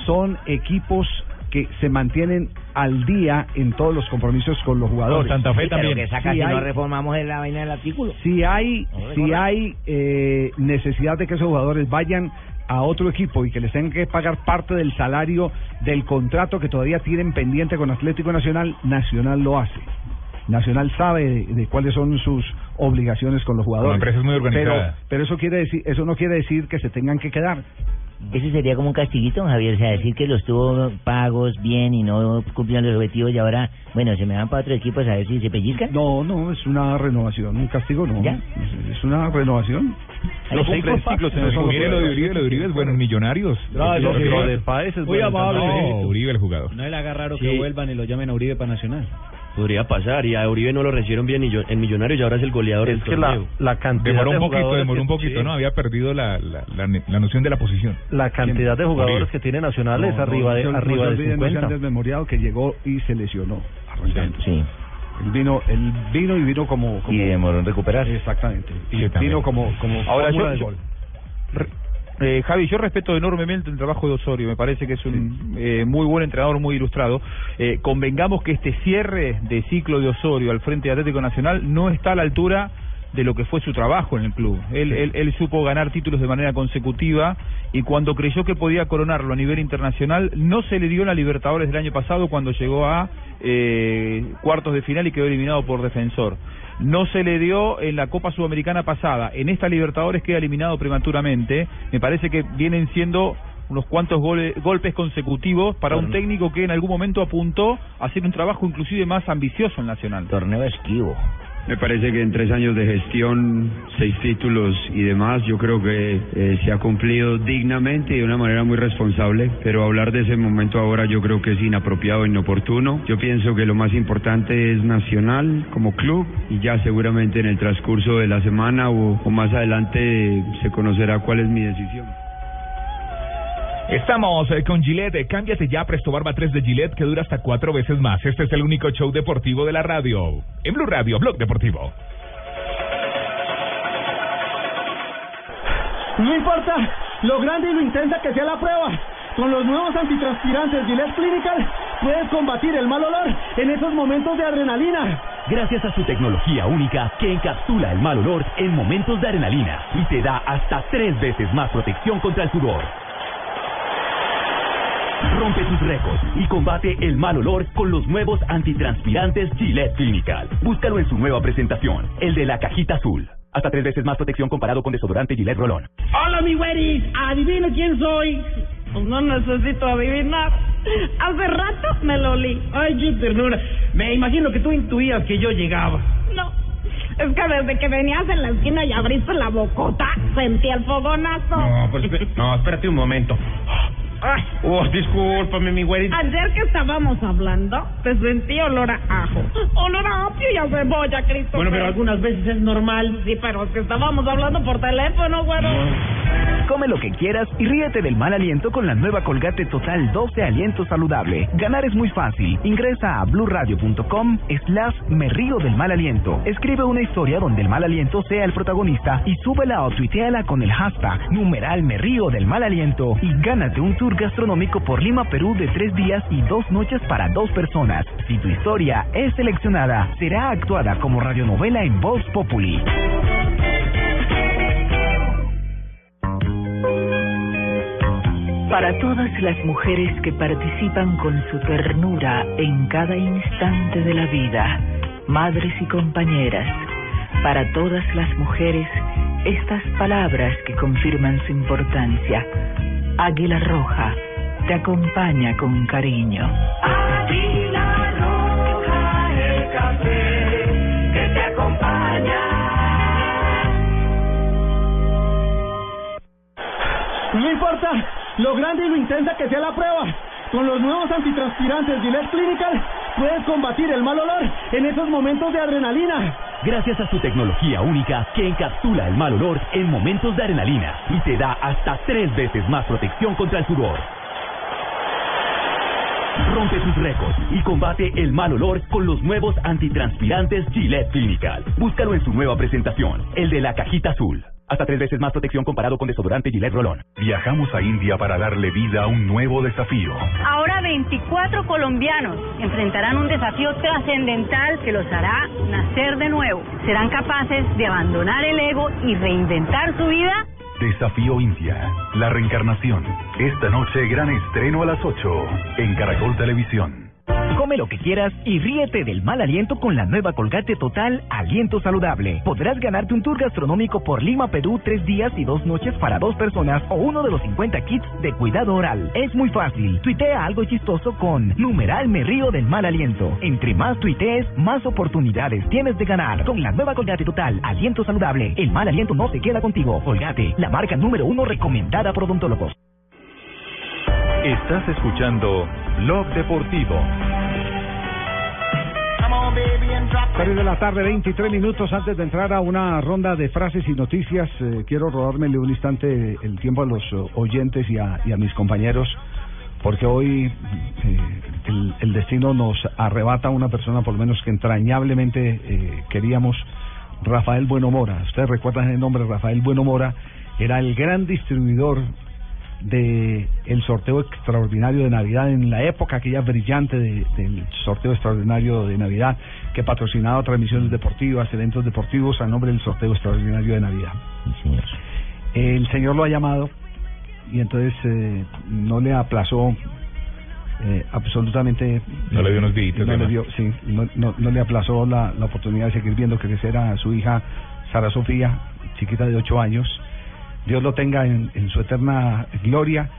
son equipos que se mantienen al día en todos los compromisos con los jugadores. Santa Fe Sí, pero también. que saca Sí si hay- no reformamos en la vaina del artículo. si hay No, si hay eh, necesidad de que esos jugadores vayan a otro equipo y que les tengan que pagar parte del salario del contrato que todavía tienen pendiente con Atlético Nacional, Nacional lo hace. Nacional sabe de, de cuáles son sus obligaciones con los jugadores. empresa es muy organizada. Pero, pero eso quiere decir eso no quiere decir que se tengan que quedar. Eso sería como un castiguito, Javier, o sea, decir que los tuvo pagos bien y no cumplieron los objetivos y ahora, bueno, se me van para otro equipo a ver si se pellizcan. No, no, es una renovación, un castigo no. ¿Ya? Es, es una renovación. Los ciclos, ciclos en el lo de Uribe, lo de Uribe es bueno en Millonarios. No, Lo de Páez es Muy amable. Uribe el jugador. No le haga raro Sí. que vuelvan y lo llamen a Uribe para Nacional. Podría pasar, y a Uribe no lo recibieron bien en Millonarios y ahora es el goleador Es del que la, torneo. la cantidad Demoró de un poquito, jugadores demoró que- un poquito, sí. ¿no? Había perdido la, la, la, la noción de la posición. La cantidad de jugadores Uribe. que tiene Nacional es No, no, arriba de no arriba no de olviden, no sean 50. desmemoriados que llegó y se lesionó. Sí. Él vino, él vino y vino como, como Y demoró en recuperarse. exactamente. Y Sí, vino como como Ahora, de yo- gol. Eh, Javi, yo respeto enormemente el trabajo de Osorio, me parece que es un eh, muy buen entrenador, muy ilustrado. Eh, convengamos que este cierre de ciclo de Osorio al frente de Atlético Nacional no está a la altura de lo que fue su trabajo en el club. Él, él, él supo ganar títulos de manera consecutiva y cuando creyó que podía coronarlo a nivel internacional, no se le dio la Libertadores del año pasado cuando llegó a eh, cuartos de final y quedó eliminado por defensor. No se le dio en la Copa Sudamericana pasada. En esta Libertadores queda eliminado prematuramente. Me parece que vienen siendo unos cuantos gole- golpes consecutivos para un técnico que en algún momento apuntó a hacer un trabajo inclusive más ambicioso en Nacional. Torneo esquivo. Me parece que en tres años de gestión, seis títulos y demás, yo creo que eh, se ha cumplido dignamente y de una manera muy responsable, pero hablar de ese momento ahora yo creo que es inapropiado e inoportuno. Yo pienso que lo más importante es Nacional como club y ya seguramente en el transcurso de la semana o, o más adelante se conocerá cuál es mi decisión. Estamos eh, con Gillette. Eh, Cámbiate ya a Presto Barba 3 de Gillette que dura hasta cuatro veces más. Este es el único show deportivo de la radio. En Blue Radio, Blog Deportivo. No importa lo grande y lo intensa que sea la prueba. Con los nuevos antitranspirantes Gillette Clinical puedes combatir el mal olor en esos momentos de adrenalina. Gracias a su tecnología única que encapsula el mal olor en momentos de adrenalina y te da hasta tres veces más protección contra el sudor. Rompe tus récords y combate el mal olor con los nuevos antitranspirantes Gillette Clinical. Búscalo en su nueva presentación, el de la cajita azul. Hasta tres veces más protección comparado con desodorante Gillette Rolón. Hola mi güeris, adivina quién soy. Pues no necesito adivinar. Hace rato me lo olí. Ay, qué ternura. Me imagino que tú intuías que yo llegaba. No, es que desde que venías en la esquina y abriste la bocota, sentí el fogonazo. No, pues no, espérate un momento. Ay, oh, discúlpame mi güeris. Ayer que estábamos hablando, te sentí olor a ajo, olor a apio y a cebolla, Cristo. Bueno, pero algunas veces es normal. Sí, pero es que estábamos hablando por teléfono, güero. Come lo que quieras y ríete del mal aliento con la nueva Colgate Total 12 Aliento Saludable. Ganar es muy fácil. Ingresa a blurradio.com slash me río del mal aliento. Escribe una historia donde el mal aliento sea el protagonista y súbela o tuiteala con el hashtag numeral me río del mal aliento y gánate un tour gastronómico por Lima, Perú de tres días y dos noches para dos personas. Si tu historia es seleccionada, será actuada como radionovela en Voz Populi. Para todas las mujeres que participan con su ternura en cada instante de la vida, madres y compañeras, para todas las mujeres, estas palabras que confirman su importancia. Águila Roja te acompaña con cariño. Águila roja, el café que te acompaña. No importa lo grande y lo intensa que sea la prueba. Con los nuevos antitranspirantes Gillette Clinical puedes combatir el mal olor en esos momentos de adrenalina. Gracias a su tecnología única que encapsula el mal olor en momentos de adrenalina y te da hasta tres veces más protección contra el sudor. Rompe sus récords y combate el mal olor con los nuevos antitranspirantes Gillette Clinical. Búscalo en su nueva presentación, el de la cajita azul. Hasta tres veces más protección comparado con desodorante Gillette Rolón. Viajamos a India para darle vida a un nuevo desafío. Ahora 24 colombianos enfrentarán un desafío trascendental que los hará nacer de nuevo. Serán capaces de abandonar el ego y reinventar su vida. Desafío India, la reencarnación. Esta noche gran estreno a las 8 en Caracol Televisión. Come lo que quieras y ríete del mal aliento con la nueva Colgate Total Aliento Saludable. Podrás ganarte un tour gastronómico por Lima, Perú, tres días y dos noches para dos personas o uno de los 50 kits de cuidado oral. Es muy fácil. Tuitea algo chistoso con numeral me río del mal aliento. Entre más tuitees, más oportunidades tienes de ganar. Con la nueva Colgate Total Aliento Saludable, el mal aliento no se queda contigo. Colgate, la marca número uno recomendada por odontólogos. Estás escuchando Blog Deportivo. 3 de la tarde, 23 minutos antes de entrar a una ronda de frases y noticias. eh, quiero rodármele un instante el tiempo a los eh, oyentes y a, y a mis compañeros, porque hoy eh, el, el destino nos arrebata a una persona, por lo menos que entrañablemente eh, queríamos, Rafael Buenomora. Ustedes recuerdan el nombre Rafael Buenomora, era el gran distribuidor de el sorteo extraordinario de Navidad en la época aquella brillante de- del sorteo extraordinario de Navidad que patrocinaba transmisiones deportivas, eventos deportivos a nombre del sorteo extraordinario de Navidad. El señor lo ha llamado y entonces eh, no le aplazó eh, absolutamente No le dio unos días, no, dio, sí, no, no, no le aplazó la, la oportunidad de seguir viendo crecer a su hija Sara Sofía, chiquita de ocho años. Dios lo tenga en, en su eterna gloria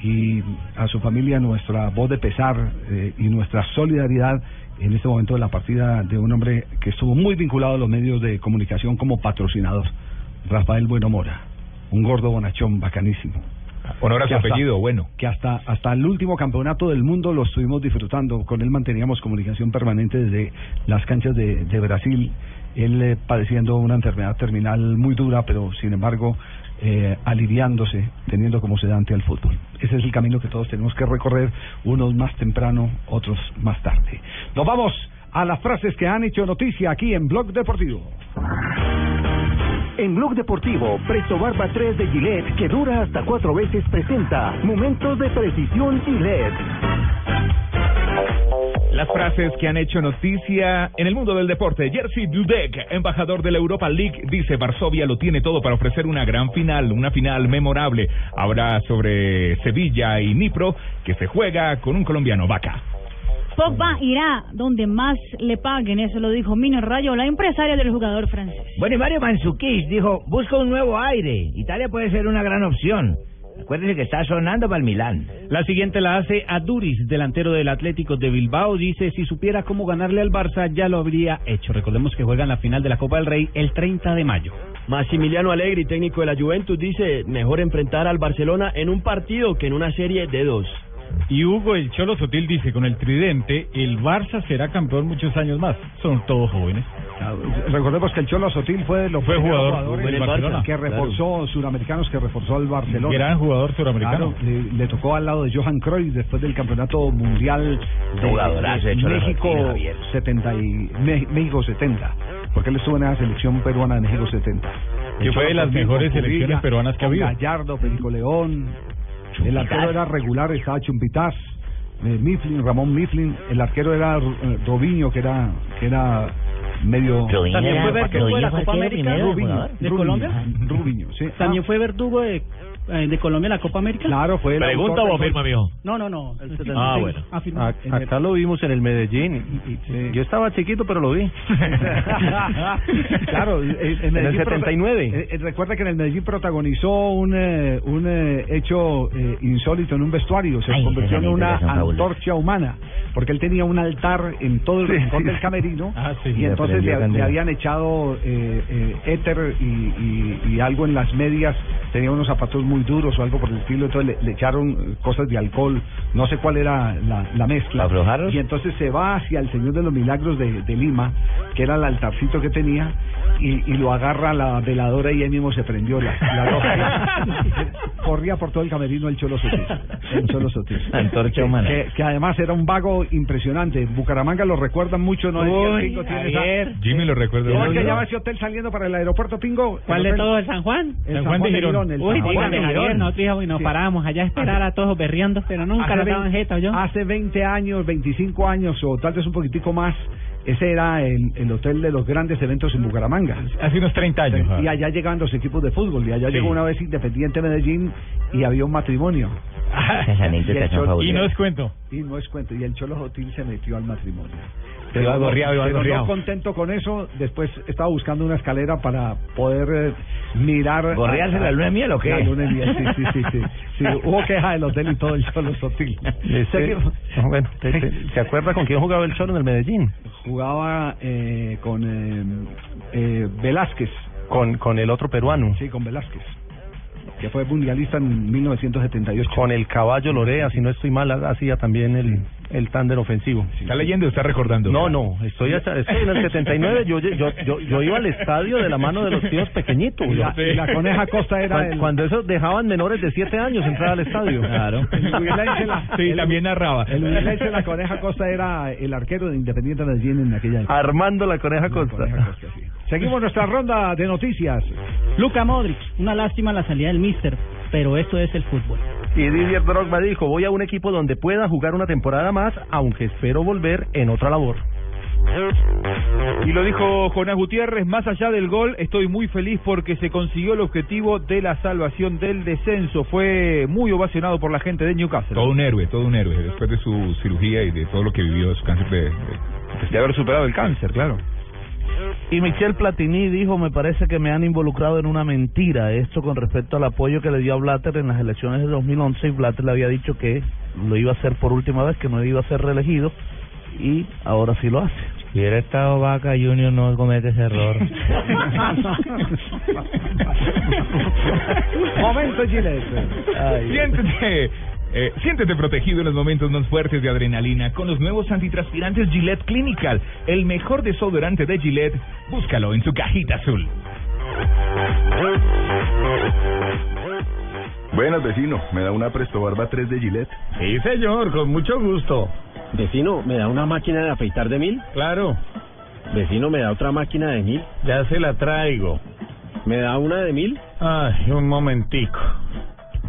y a su familia nuestra voz de pesar eh, y nuestra solidaridad en este momento de la partida de un hombre que estuvo muy vinculado a los medios de comunicación como patrocinador, Rafael Bueno Mora, un gordo bonachón bacanísimo. Honor a su apellido, bueno. Que hasta, hasta el último campeonato del mundo lo estuvimos disfrutando. Con él manteníamos comunicación permanente desde las canchas de, de Brasil. Él eh, padeciendo una enfermedad terminal muy dura, pero sin embargo eh, aliviándose, teniendo como sedante al fútbol. Ese es el camino que todos tenemos que recorrer, unos más temprano, otros más tarde. Nos vamos a las frases que han hecho noticia aquí en Blog Deportivo. En Blog Deportivo, Presto Barba 3 de Gillette, que dura hasta cuatro veces, presenta Momentos de Precisión Gillette. Las frases que han hecho noticia en el mundo del deporte. Jerzy Dudek, embajador de la Europa League, dice Varsovia lo tiene todo para ofrecer una gran final, una final memorable. Habrá sobre Sevilla y Nipro, que se juega con un colombiano, Vaca. Pogba irá donde más le paguen, eso lo dijo Mino Rayo, la empresaria del jugador francés. Bueno, y Mario Mandzukic dijo, busca un nuevo aire. Italia puede ser una gran opción. Acuérdese que está sonando para el Milán. La siguiente la hace Aduris, delantero del Atlético de Bilbao. Dice, si supiera cómo ganarle al Barça, ya lo habría hecho. Recordemos que juegan la final de la Copa del Rey el 30 de mayo. Massimiliano Allegri, técnico de la Juventus, dice, mejor enfrentar al Barcelona en un partido que en una serie de dos. Y Hugo, el Cholo Sotil dice, con el tridente, el Barça será campeón muchos años más. Son todos jóvenes. Ah, Recordemos que el Cholo Sotil fue de los Fue jugador jugadores del Barcelona. que reforzó, suramericanos que reforzó al Barcelona. Gran jugador suramericano. Claro, le, le tocó al lado de Johan Cruyff después del campeonato mundial de, de México Sotil, Javier. 70 y, Me- México 70, porque él estuvo en la selección peruana de México 70. Que fue de las mejores selecciones peruanas que ha con habido. Gallardo, Perico León, el arquero era regular, estaba Chumpitaz, eh, Mifflin, Ramón Mifflin, el arquero era eh, Robinho, que era que era medio Robinho También fue verdugo de la Copa América, Rubinho. ¿De Colombia? Rubinho, sí. ¿También fue verdugo de, de Colombia en la Copa América? Claro, fue el ¿Pregunta o afirma, mijo? No, no, no. Ah, bueno. Afirma. A- acá lo vimos en el Medellín. y- y- Yo estaba chiquito, pero lo vi. claro, en, en En el Medellín prota- 79. eh, eh, recuerda que en el Medellín protagonizó un, eh, un eh, hecho eh, insólito en un vestuario. Se Ay, convirtió en una antorcha humana. Porque él tenía un altar en todo el Sí, rincón sí. del camerino. Ah, sí. y entonces le, habían echado eh, eh, éter y, y- y algo en las medias. Tenía unos zapatos muy duros o algo por el estilo. Entonces le, le echaron cosas de alcohol. No sé cuál era la, la mezcla. Y entonces se va hacia el Señor de los Milagros de, de Lima, que era el altarcito que tenía, y, y lo agarra la veladora y ahí mismo se prendió la, la loja. Corría por todo el camerino el Cholo Sotil. El Cholo Sotil. Antorcha Que- humana. Que, que además era un vago impresionante. Bucaramanga lo recuerdan mucho, ¿no? Uy, Pingo tiene esa-. Jimmy lo recuerda ¿Cómo llama ese hotel saliendo para el aeropuerto Pingo? ¿Cuál de todo el San Juan? El San Juan de Girón. el Uy, San Juan nosotros íbamos y nos Sí. parábamos allá a esperar a todos berreando, pero nunca Hace nos daban 20 jeta, yo. Hace 20 años, 25 años o tal vez un poquitico más, ese era el, el hotel de los grandes eventos en Bucaramanga. Hace unos 30 años. Y allá llegaban los equipos de fútbol. Y allá Sí. llegó una vez Independiente Medellín y había un matrimonio. Esas anécdotas son fabulosas. Y no es cuento. Y no es cuento. Y el Cholo Jotil se metió al matrimonio. Iba gorriado, iba pero gorriado. no contento con eso, después estaba buscando una escalera para poder eh, mirar... ¿Gorrearse la luna de miel o qué? La luna de miel, sí, sí, sí. sí, Sí, hubo queja del hotel y todo el Cholo Sotil. Ese- Seguimos. bueno, te- te- ¿se acuerda con quién jugaba el Cholo en el Medellín? Jugaba eh, con eh, eh, Velázquez. Con, con el otro peruano. Sí, con Velázquez. Que fue mundialista en 1978. Con el caballo Lorea, si no estoy mal, hacía también el, el tándem ofensivo. ¿Está leyendo o está recordando? No, no, estoy, hasta, estoy en el 79, yo, yo, yo, yo iba al estadio de la mano de los tíos pequeñitos. Y la- y la Coneja Costa era Cuando, el- cuando esos dejaban menores de 7 años entrar al estadio. Claro. El la- Sí, el- también narraba. El Huilense La Coneja Costa era el arquero de Independiente Medellín en aquella época. Armando la Coneja Costa. Coneja Costa, sí. Seguimos nuestra ronda de noticias. Luca Modric, una lástima la salida del Mister, pero esto es el fútbol. Y Didier Drogba dijo, voy a un equipo donde pueda jugar una temporada más, aunque espero volver en otra labor. Y lo dijo Jonás Gutiérrez, más allá del gol, estoy muy feliz porque se consiguió el objetivo de la salvación del descenso. Fue muy ovacionado por la gente de Newcastle. Todo un héroe, todo un héroe. Después de su cirugía y de todo lo que vivió, su cáncer de, de, de haber superado el cáncer, claro. Y Michel Platini dijo, me parece que me han involucrado en una mentira, esto con respecto al apoyo que le dio a Blatter en las elecciones de 2011 y Blatter le había dicho que lo iba a hacer por última vez, que no iba a ser reelegido y ahora sí lo hace. Si hubiera estado Vaca Junior no comete ese error. Momento Gillette. Siéntete, eh, siéntete protegido en los momentos más fuertes de adrenalina con los nuevos antitranspirantes Gillette Clinical, el mejor desodorante de Gillette. Búscalo en su cajita azul. Buenas, vecino. ¿Me da una Presto Barba 3 de Gillette? Sí, señor, con mucho gusto. Vecino, ¿me da una máquina de afeitar de mil? Claro, Vecino, ¿me da otra máquina de mil? ya se la traigo. ¿Me da una de mil? Ay, un momentico.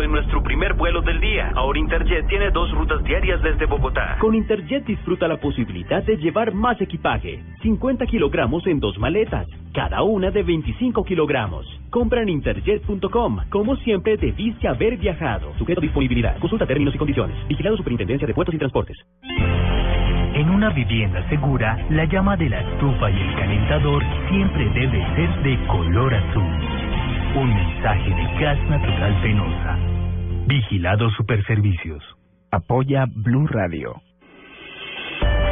En nuestro primer vuelo del día. Ahora Interjet tiene dos rutas diarias desde Bogotá. Con Interjet disfruta la posibilidad de llevar más equipaje, 50 kilogramos en dos maletas, cada una de 25 kilogramos. Compra en interjet.com. Como siempre, debiste haber viajado. Sujeto a disponibilidad. Consulta términos y condiciones. Vigilado Superintendencia de Puertos y Transportes. En una vivienda segura, la llama de la estufa y el calentador siempre debe ser de color azul. Un mensaje de gas natural penosa. Vigilado Superservicios. Apoya Blue Radio.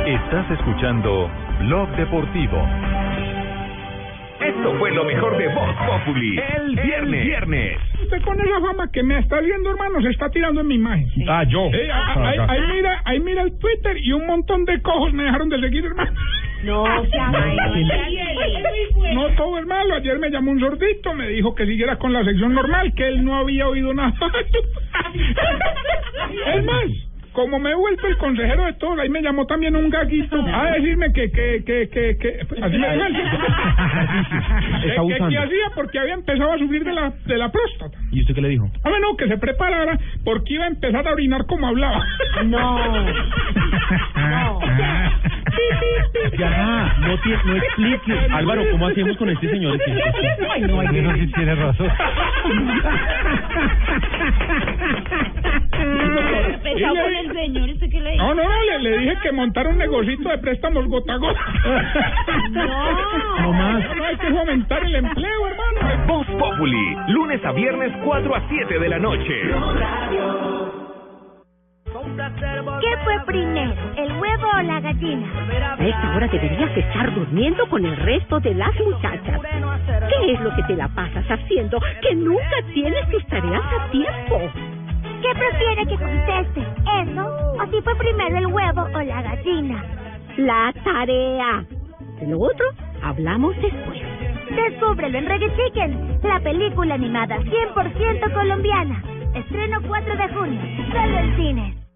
Estás escuchando Blog Deportivo. Esto fue lo mejor de Voz Populi. El viernes. viernes. Usted con esa fama que me está viendo, hermano, se está tirando en mi imagen. Ah, yo. Eh, ah, ahí, ahí mira, ahí mira el Twitter y un montón de cojos me dejaron de seguir, hermano. No, No todo es malo. Ayer me llamó un sordito, me dijo que siguiera con la sección normal, que él no había oído nada. es más, como me he vuelto el consejero de todos, ahí me llamó también un gaguito a decirme que, que, que, que, que así me dijo que, que, hacía porque había empezado a subir de la, de la próstata. ¿Y usted qué le dijo? Ah, bueno, que se preparara porque iba a empezar a orinar como hablaba. No. Ya, no, tie- no explique. Álvaro, ¿cómo hacemos con este señor? Ay, no, hay Eso sí tiene razón. Respetado con el señor, ¿usted qué le dijo? No, no, no, le, le dije que montara un negocito de préstamos gota a gota. No. No más. No, hay que fomentar el empleo, hermano. Voz Populi. Lunes a viernes 4 a 7 de la noche. ¿Qué fue primero, el huevo o la gallina? A esta hora deberías estar durmiendo con el resto de las muchachas. ¿Qué es lo que te la pasas haciendo que nunca tienes tus tareas a tiempo? ¿Qué prefiere que conteste? ¿Eso? ¿O si fue primero el huevo o la gallina? La tarea. De lo otro, hablamos después. Descúbrelo en Reggae Chicken, la película animada 100% colombiana. Estreno 4 de junio, solo en cines.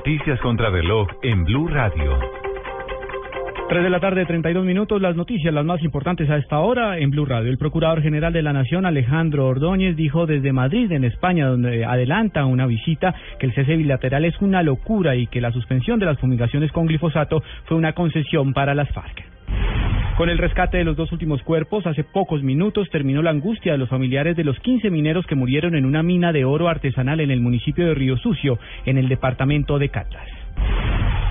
Noticias contra reloj en Blue Radio. 3 de la tarde, 32 minutos. Las noticias, las más importantes a esta hora en Blue Radio. El Procurador General de la Nación, Alejandro Ordóñez, dijo desde Madrid, en España, donde adelanta una visita, que el cese bilateral es una locura y que la suspensión de las fumigaciones con glifosato fue una concesión para las FARC. Con el rescate de los dos últimos cuerpos, hace pocos minutos terminó la angustia de los familiares de los 15 mineros que murieron en una mina de oro artesanal en el municipio de Río Sucio, en el departamento de Catlas.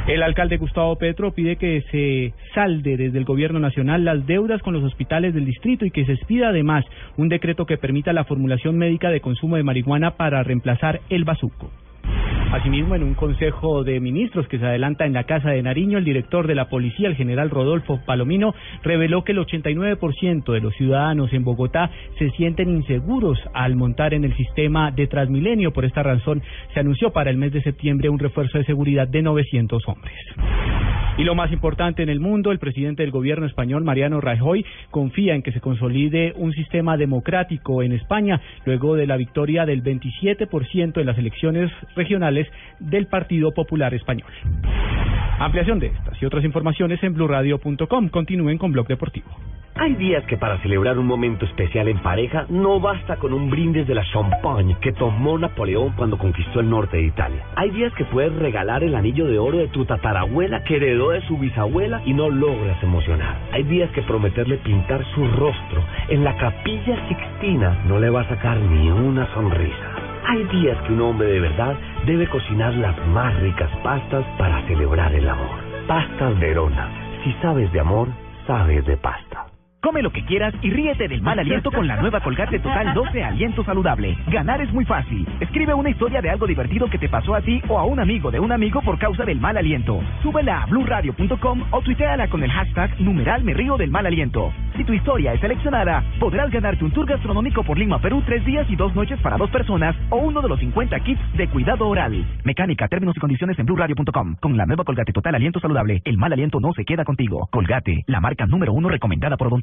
El alcalde Gustavo Petro pide que se salde desde el gobierno nacional las deudas con los hospitales del distrito y que se expida además un decreto que permita la formulación médica de consumo de marihuana para reemplazar el bazuco. Asimismo, en un consejo de ministros que se adelanta en la Casa de Nariño, el director de la policía, el general Rodolfo Palomino, reveló que el 89% de los ciudadanos en Bogotá se sienten inseguros al montar en el sistema de Transmilenio. Por esta razón, se anunció para el mes de septiembre un refuerzo de seguridad de 900 hombres. Y lo más importante en el mundo, el presidente del gobierno español, Mariano Rajoy, confía en que se consolide un sistema democrático en España luego de la victoria del 27% en las elecciones regionales del Partido Popular Español. Ampliación de estas y otras informaciones en blurradio.com. Continúen con Blog Deportivo. Hay días que para celebrar un momento especial en pareja no basta con un brindis de la champagne que tomó Napoleón cuando conquistó el norte de Italia. Hay días que puedes regalar el anillo de oro de tu tatarabuela que heredó de su bisabuela y no logras emocionar. Hay días que prometerle pintar su rostro en la capilla sixtina no le va a sacar ni una sonrisa. Hay días que un hombre de verdad debe cocinar las más ricas pastas para celebrar el amor. Pastas Verona. Si sabes de amor, sabes de pasta. Come lo que quieras y ríete del mal aliento con la nueva Colgate Total 12 Aliento Saludable. Ganar es muy fácil. Escribe una historia de algo divertido que te pasó a ti o a un amigo de un amigo por causa del mal aliento. Súbela a blurradio.com o tuiteala con el hashtag numeral del mal aliento. Si tu historia es seleccionada, podrás ganarte un tour gastronómico por Lima, Perú, tres días y dos noches para dos personas o uno de los 50 kits de cuidado oral. Mecánica, términos y condiciones en blurradio.com. Con la nueva Colgate Total Aliento Saludable, el mal aliento no se queda contigo. Colgate, la marca número uno recomendada por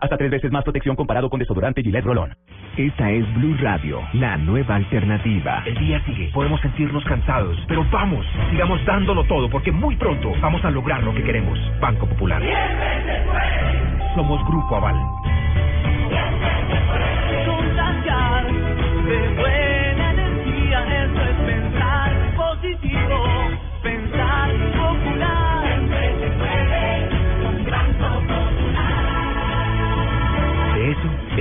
Hasta tres veces más protección comparado con desodorante Gillette Rolón. Esta es Blue Radio, la nueva alternativa. El día sigue, podemos sentirnos cansados, pero vamos, sigamos dándolo todo porque muy pronto vamos a lograr lo que queremos. Banco Popular. Somos Grupo Aval.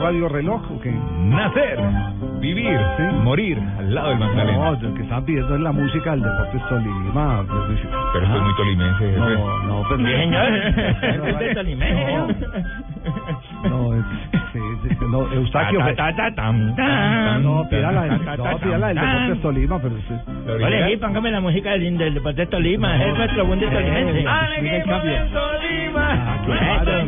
Radio reloj o qué? Nacer, vivir, morir al lado del Magdalena. No, lo que están pidiendo es la música del Deportes Tolima. pues, Pero esto es muy tolimense. jefe. No, no, pero... No, tolimense. No, es, sí, sí, no, Eustaquio. Ta, ta, ta, tam, tam, No, tam, pídala, tam, no, pídala del. Deportes Tolima, pero sí. Oye, sí, póngame la música del, del Deportes Tolima, es nuestro buen de tolimense. ¡Al equipo de Tolima!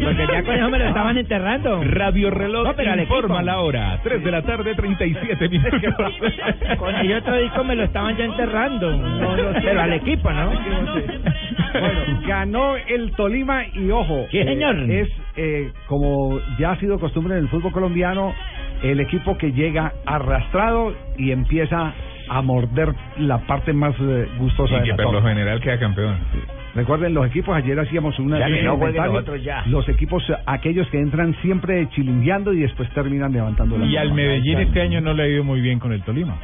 Porque ya con eso me lo estaban enterrando. Radio Reloj No, pero informa la hora. 3 de la tarde, 37 minutos. Con el otro disco me lo estaban ya enterrando. Pero al equipo, ¿no? Bueno, ganó el Tolima y ojo, Sí, señor. es eh, como ya ha sido costumbre en el fútbol colombiano, el equipo que llega arrastrado y empieza a morder la parte más eh, gustosa Y de que la por lo general queda campeón. Recuerden, los equipos, ayer hacíamos una Ya que no nosotros ya. Los equipos, aquellos que entran siempre chilingueando y después terminan levantando la Y al. Medellín este año no le ha ido muy bien con el Tolima.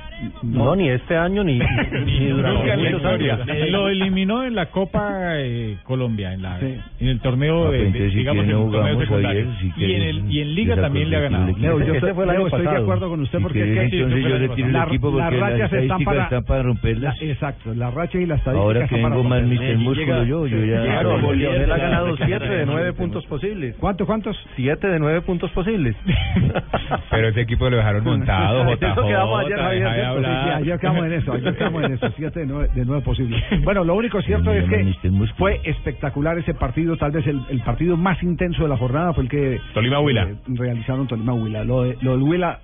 No, ni este año ni, ni durante la historia. Lo eliminó en la Copa eh, Colombia, en la Sí. en el torneo Ah, de, de- si digamos en el torneo secundario. Si y en el y en Liga también le ha ganado. Leo, yo, estoy- fue el año Leo, estoy de acuerdo con usted porque es que entonces yo retiro el la- equipo las porque las rachas están estadísticas para, romperlas. la- exacto, la racha y la estadística Ahora que están para vengo más romperlas. Mr. Músculo yo, yo ya... Claro, ya- ha ganado ya- 7 de 9 puntos posibles. ¿Cuántos, cuántos? 7 de 9 puntos posibles. Pero ese equipo lo dejaron montado, Eso JJ, quedamos ayer, Javier, quedamos en eso, ayer quedamos en eso, siete de nueve, de nueve posibles. Bueno, lo único cierto es que fue espectacular ese partido, tal vez el, el partido más intenso de la jornada fue el que Tolima Huila. eh, realizaron Tolima Huila. Lo de, lo de Huila,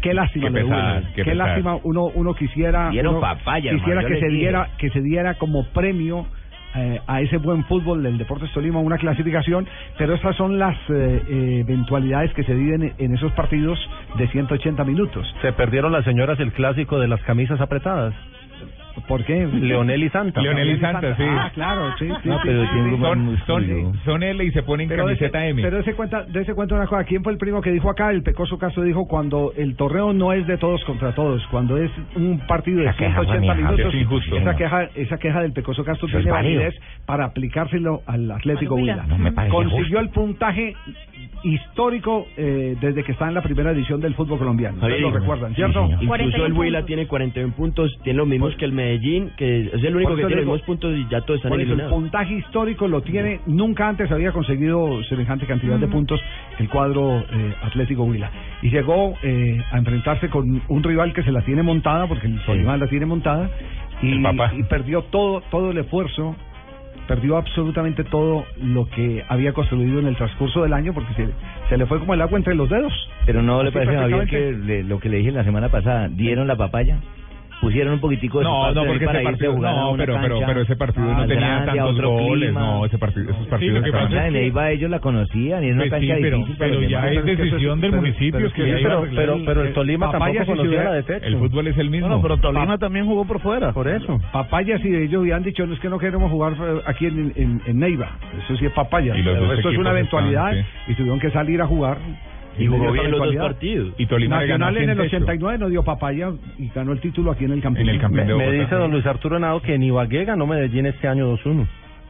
qué lástima Qué pesar, Huila. qué Qué, lástima, uno uno quisiera uno papaya, quisiera hermano, que se diera que se diera como premio eh, a ese buen fútbol del Deportes Tolima una clasificación, pero estas son las eh, eh, eventualidades que se viven en esos partidos de 180 minutos. Se perdieron las señoras el clásico de las camisas apretadas. ¿Por qué? Leonel y Santa. Leonel y Santa, sí. Ah, claro, sí, sí. No, sí, pero sí, sí. Son, son, son L y se ponen Pero ese, camiseta M. pero ese cuenta, de ese cuenta una cosa, ¿quién fue el primo que dijo acá? El Pecoso Castro dijo cuando el torneo no es de todos contra todos, cuando es un partido de Esa queja, 180 Juanija, minutos, es injusto. esa queja, esa queja del Pecoso es tiene validez para aplicárselo al Atlético Huila. No me parece Consiguió justo. el puntaje histórico eh, desde que está en la primera edición del fútbol colombiano. Ustedes lo recuerdan, sí, ¿cierto? Incluso 41 el Huila puntos. tiene 41 puntos, tiene los mismos que el Medellín, que es el único Por que tiene los mismos puntos y ya todos están eso el eliminados. puntaje histórico lo tiene, nunca antes había conseguido semejante cantidad de puntos el cuadro eh, Atlético Huila. Y llegó eh, a enfrentarse con un rival que se la tiene montada, porque el Tolima la tiene montada, y, y perdió todo, todo el esfuerzo, perdió absolutamente todo lo que había construido en el transcurso del año, porque se, se le fue como el agua entre los dedos. Pero no le parece, Javier, que le- lo que le dije la semana pasada, dieron la papaya, pusieron un poquitico de No, parte no, porque para ese irse a partido, a no, una pero, cancha pero ese partido no tenía grande, tantos otro goles, clima. no, ese partido, esos Sí, partidos que estaban- en Neiva ellos la conocían y era una Pues sí, cancha pero- difícil pero ya es decisión del municipio pero, el- Tolima Papaya tampoco sí conocía la de techo. El fútbol es el mismo. Bueno, pero Tolima también jugó por fuera. Por eso. Papayas y ellos habían dicho, no es que no queremos jugar eh, aquí en, en, en Neiva. Eso sí es papaya. Esto es una eventualidad y tuvieron que salir a jugar. Y jugó bien los dos partidos. Y Tolima le ganó Nacional en el Techo. 89 no dio papaya y ganó el título aquí en el campeón. En el campeón Me, de me dice don Luis Arturo Henao que en Ibagué ganó Medellín este año 2-1.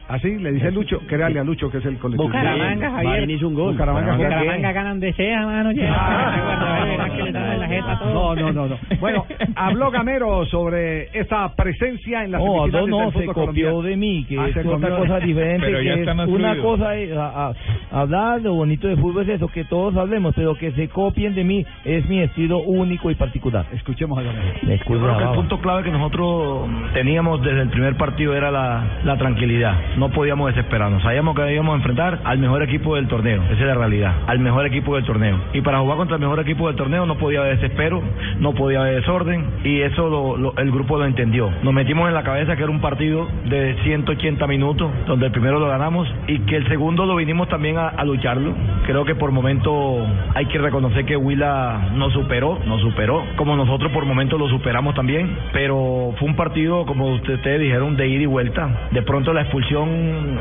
Así le dice Lucho, créale a Lucho que es el colectivo. Bucaramanga, Javier. Marín hizo un gol. Bucaramanga, Bucaramanga ganan de sea, mano. Ya. que le dan en la jeta a No, no, no, no. Bueno, habló Gamero sobre esta presencia en las No, semifinales no, no, del se copió colombiano. de mí, que Ah, es se otra copió. cosa diferente. Pero ya que está es más una fluido. cosa es a- a- hablar lo bonito de fútbol es eso, que todos hablemos, pero que se copien de mí es mi estilo único y particular. Escuchemos a Gamero. Me Yo creo que el punto clave que nosotros teníamos desde el primer partido era la, la tranquilidad. No podíamos desesperarnos. Sabíamos que íbamos a enfrentar al mejor equipo del torneo. Esa es la realidad. Al mejor equipo del torneo. Y para jugar contra el mejor equipo del torneo no podía haber desespero, no podía haber desorden. Y eso lo- lo- el grupo lo entendió. Nos metimos en la cabeza que era un partido de 180 minutos, donde el primero lo ganamos y que el segundo lo vinimos también a, a lucharlo. Creo que por momento hay que reconocer que Huila nos superó, nos superó, como nosotros por momento lo superamos también, pero fue un partido, como usted- ustedes dijeron, de ida y vuelta. De pronto la expulsión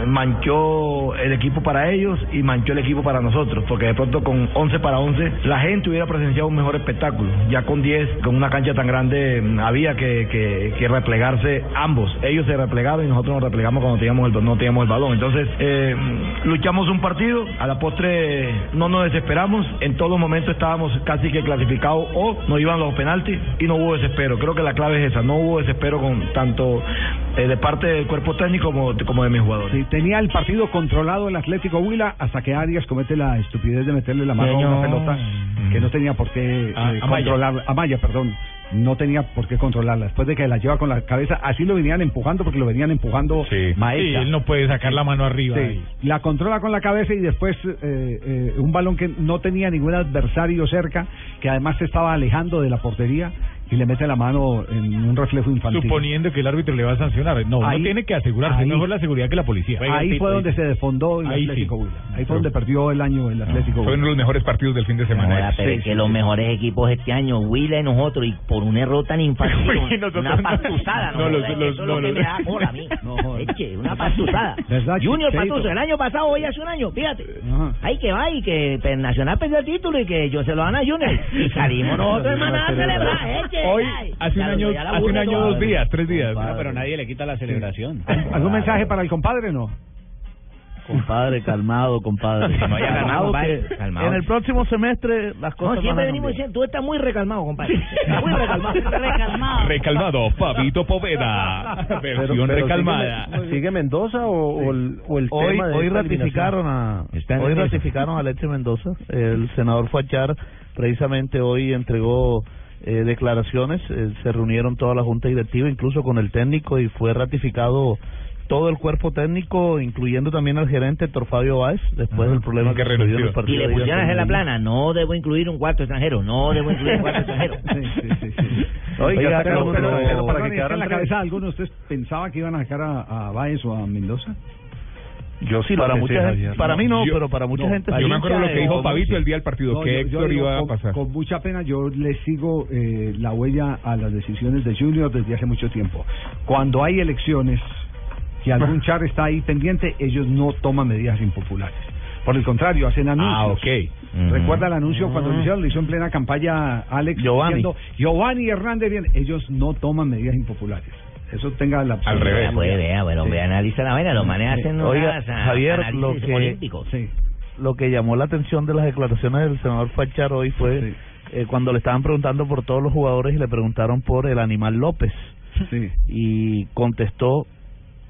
manchó el equipo para ellos y manchó el equipo para nosotros, porque de pronto con 11 para 11 la gente hubiera presenciado un mejor espectáculo. Ya con 10, con una cancha tan grande, mm, había que, replegarse ambos. Ellos se replegaron y nosotros nos replegamos cuando teníamos el, no teníamos el balón. Entonces, eh, luchamos un partido, a la postre no nos desesperamos, en todos los momentos estábamos casi que clasificados o nos iban los penaltis y no hubo desespero. Creo que la clave es esa, no hubo desespero con tanto eh, de parte del cuerpo técnico como, como de mis jugadores. Sí, tenía el partido controlado el Atlético Huila hasta que Arias comete la estupidez de meterle la mano a una Señor. pelota que no tenía por qué Ah, eh, Amaya. controlar. Amaya, perdón. No tenía por qué controlarla. Después de que la lleva con la cabeza, así lo venían empujando porque lo venían empujando Sí, Maecha. él no puede sacar la mano arriba. Sí, la controla con la cabeza y después eh, eh, un balón que no tenía ningún adversario cerca, que además se estaba alejando de la portería y le mete la mano en un reflejo infantil. Suponiendo que el árbitro le va a sancionar. No, Ahí- uno tiene que asegurarse. ahí- Es mejor la seguridad que la policía. Ahí fue donde se desfondó el Ahí sí. Atlético Huila. Ahí fue donde perdió el año el Atlético Fue uno de los mejores partidos del fin de semana. Ahora, pero es que los mejores equipos este año, Huila y nosotros, y por un error tan infantil, una no. pastuzada, ¿no? No, los- Eso los- es lo no, que los- me da cola a mí. Eche, una. ¿Verdad, Junior? Patuso, el año pasado, hoy hace un año, fíjate. Ajá. Ahí que va y que pues, Nacional perdió el título y que yo se lo dan a Junior. Y salimos nosotros hermanos a celebrar, eche. Hoy, hace un año, hace un año, dos días, tres días. Compadre. nadie le quita la celebración. ¿Algún mensaje para el compadre no? Compadre, calmado, compadre. No, ya calmado, compadre, que calmado. En el próximo semestre las No, cosas van siempre a venimos diciendo, tú estás muy recalmado, compadre. Estás muy recalmado. Recalmado. Recalmado, Fabito Poveda. Versión recalmada. ¿Sigue, sigue Mendoza o, o el, o el Hoy, tema de hoy ratificaron a hoy ratificaron a Alexis Mendoza. El senador Fachar precisamente hoy entregó eh, declaraciones. eh, se reunieron toda la junta directiva, incluso con el técnico, y fue ratificado todo el cuerpo técnico, incluyendo también al gerente Héctor Fabio Báez, después del problema que que, en el renunció. partido. Y le pusieron a hacer la plana, no debo incluir un cuarto extranjero, no debo incluir un cuarto extranjero. Sí, sí, sí, sí. Oiga, Oiga, pero, pero- pero- pero- pero para que ¿es que en la tres. cabeza alguno de ustedes pensaba que iban a sacar a, a Báez o a Mendoza? Yo sí lo para pensé, mucha gente, para mí no, Yo- pero para mucha no, gente Yo me acuerdo lo que dijo Fabito el día del partido, No, que Héctor iba a con, pasar. con mucha pena, yo le sigo eh, la huella a las decisiones de Junior desde hace mucho tiempo. Cuando hay elecciones, que algún char está ahí pendiente, ellos no toman medidas impopulares. Por el contrario, hacen anuncios. Ah, ok. Recuerda el anuncio cuando lo hicieron, lo hizo en plena campaña Alex Giovanni. diciendo Giovanni Hernández bien, ellos no toman medidas impopulares. Eso tenga la Al revés. Vea, pues, vea, bueno, Sí. ve, analiza la vaina, los manes hacen Oiga, unas, Javier, lo que- políticos. Sí. lo que llamó la atención de las declaraciones del senador Fachar hoy fue Sí. eh, cuando le estaban preguntando por todos los jugadores y le preguntaron por el animal López Sí. y contestó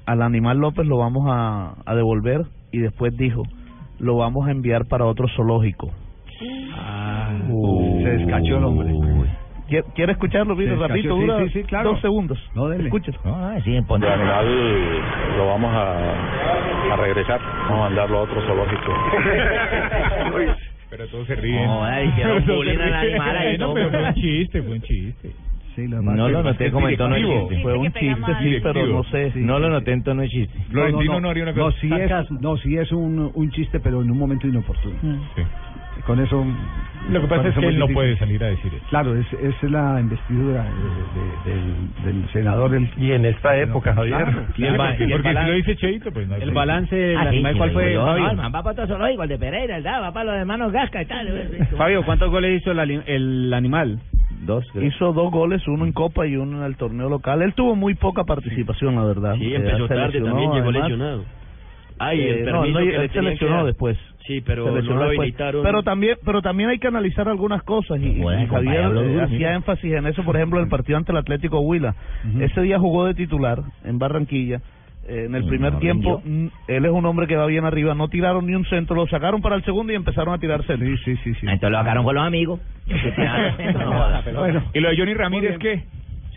al animal López lo vamos a, a devolver y después dijo lo vamos a enviar para otro zoológico. Ah, Uh. se descachó el hombre. ¿Quiere, quiere escucharlo, Vito? descachó, Rapidito, sí, dura sí, sí, claro. dos segundos. No, dele. Escúchelo. Ah, sí, lo vamos a, a regresar, vamos a mandarlo a otro zoológico. Pero todos se ríen. No, ahora hicieron Todos bullying al animal ahí, No, pero fue un chiste, fue un chiste. Sí, lo No lo noté como en tono de chiste. Fue un chiste, sí, pero no sé. No lo noté en tono de chiste. Florentino no, haría una No, cosa. sí es, no, sí es un, un chiste, pero en un momento inoportuno. Sí. Con eso. Lo que pasa es que él no puede salir a decir eso. Claro, es, es la investidura de- de- del, del senador. El, Y en esta época, Javier. Claro, Y el y porque si balance- lo dice Cheito, pues no hay El balance del Ah, sí, ¿cuál fue? No, va para otro zoológico, el de Pereira, ¿verdad? Va para los hermanos Gasca y tal. Fabio, ¿cuántos goles hizo el, animal? Dos, Hizo dos goles, uno en Copa y uno en el torneo local. Él tuvo muy poca participación, la verdad. Sí, Eh, empezó se tarde, también llegó además. lesionado. Ay, el Eh, no, no, que él se lesionó después. Sí, pero no lo habilitaron. Pero también, pero también hay que analizar algunas cosas y, y Bueno, Javier eh, hacía énfasis en eso, por ejemplo, el partido ante el Atlético Huila. Ese día jugó de titular en Barranquilla. Eh, en el primer no tiempo, rindió. mm, él es un hombre que va bien arriba, no tiraron ni un centro, lo sacaron para el segundo y empezaron a tirar. Sí, sí, sí. Entonces lo sacaron con los amigos. No joda. Bueno, ¿Y lo de Johnny Ramírez qué?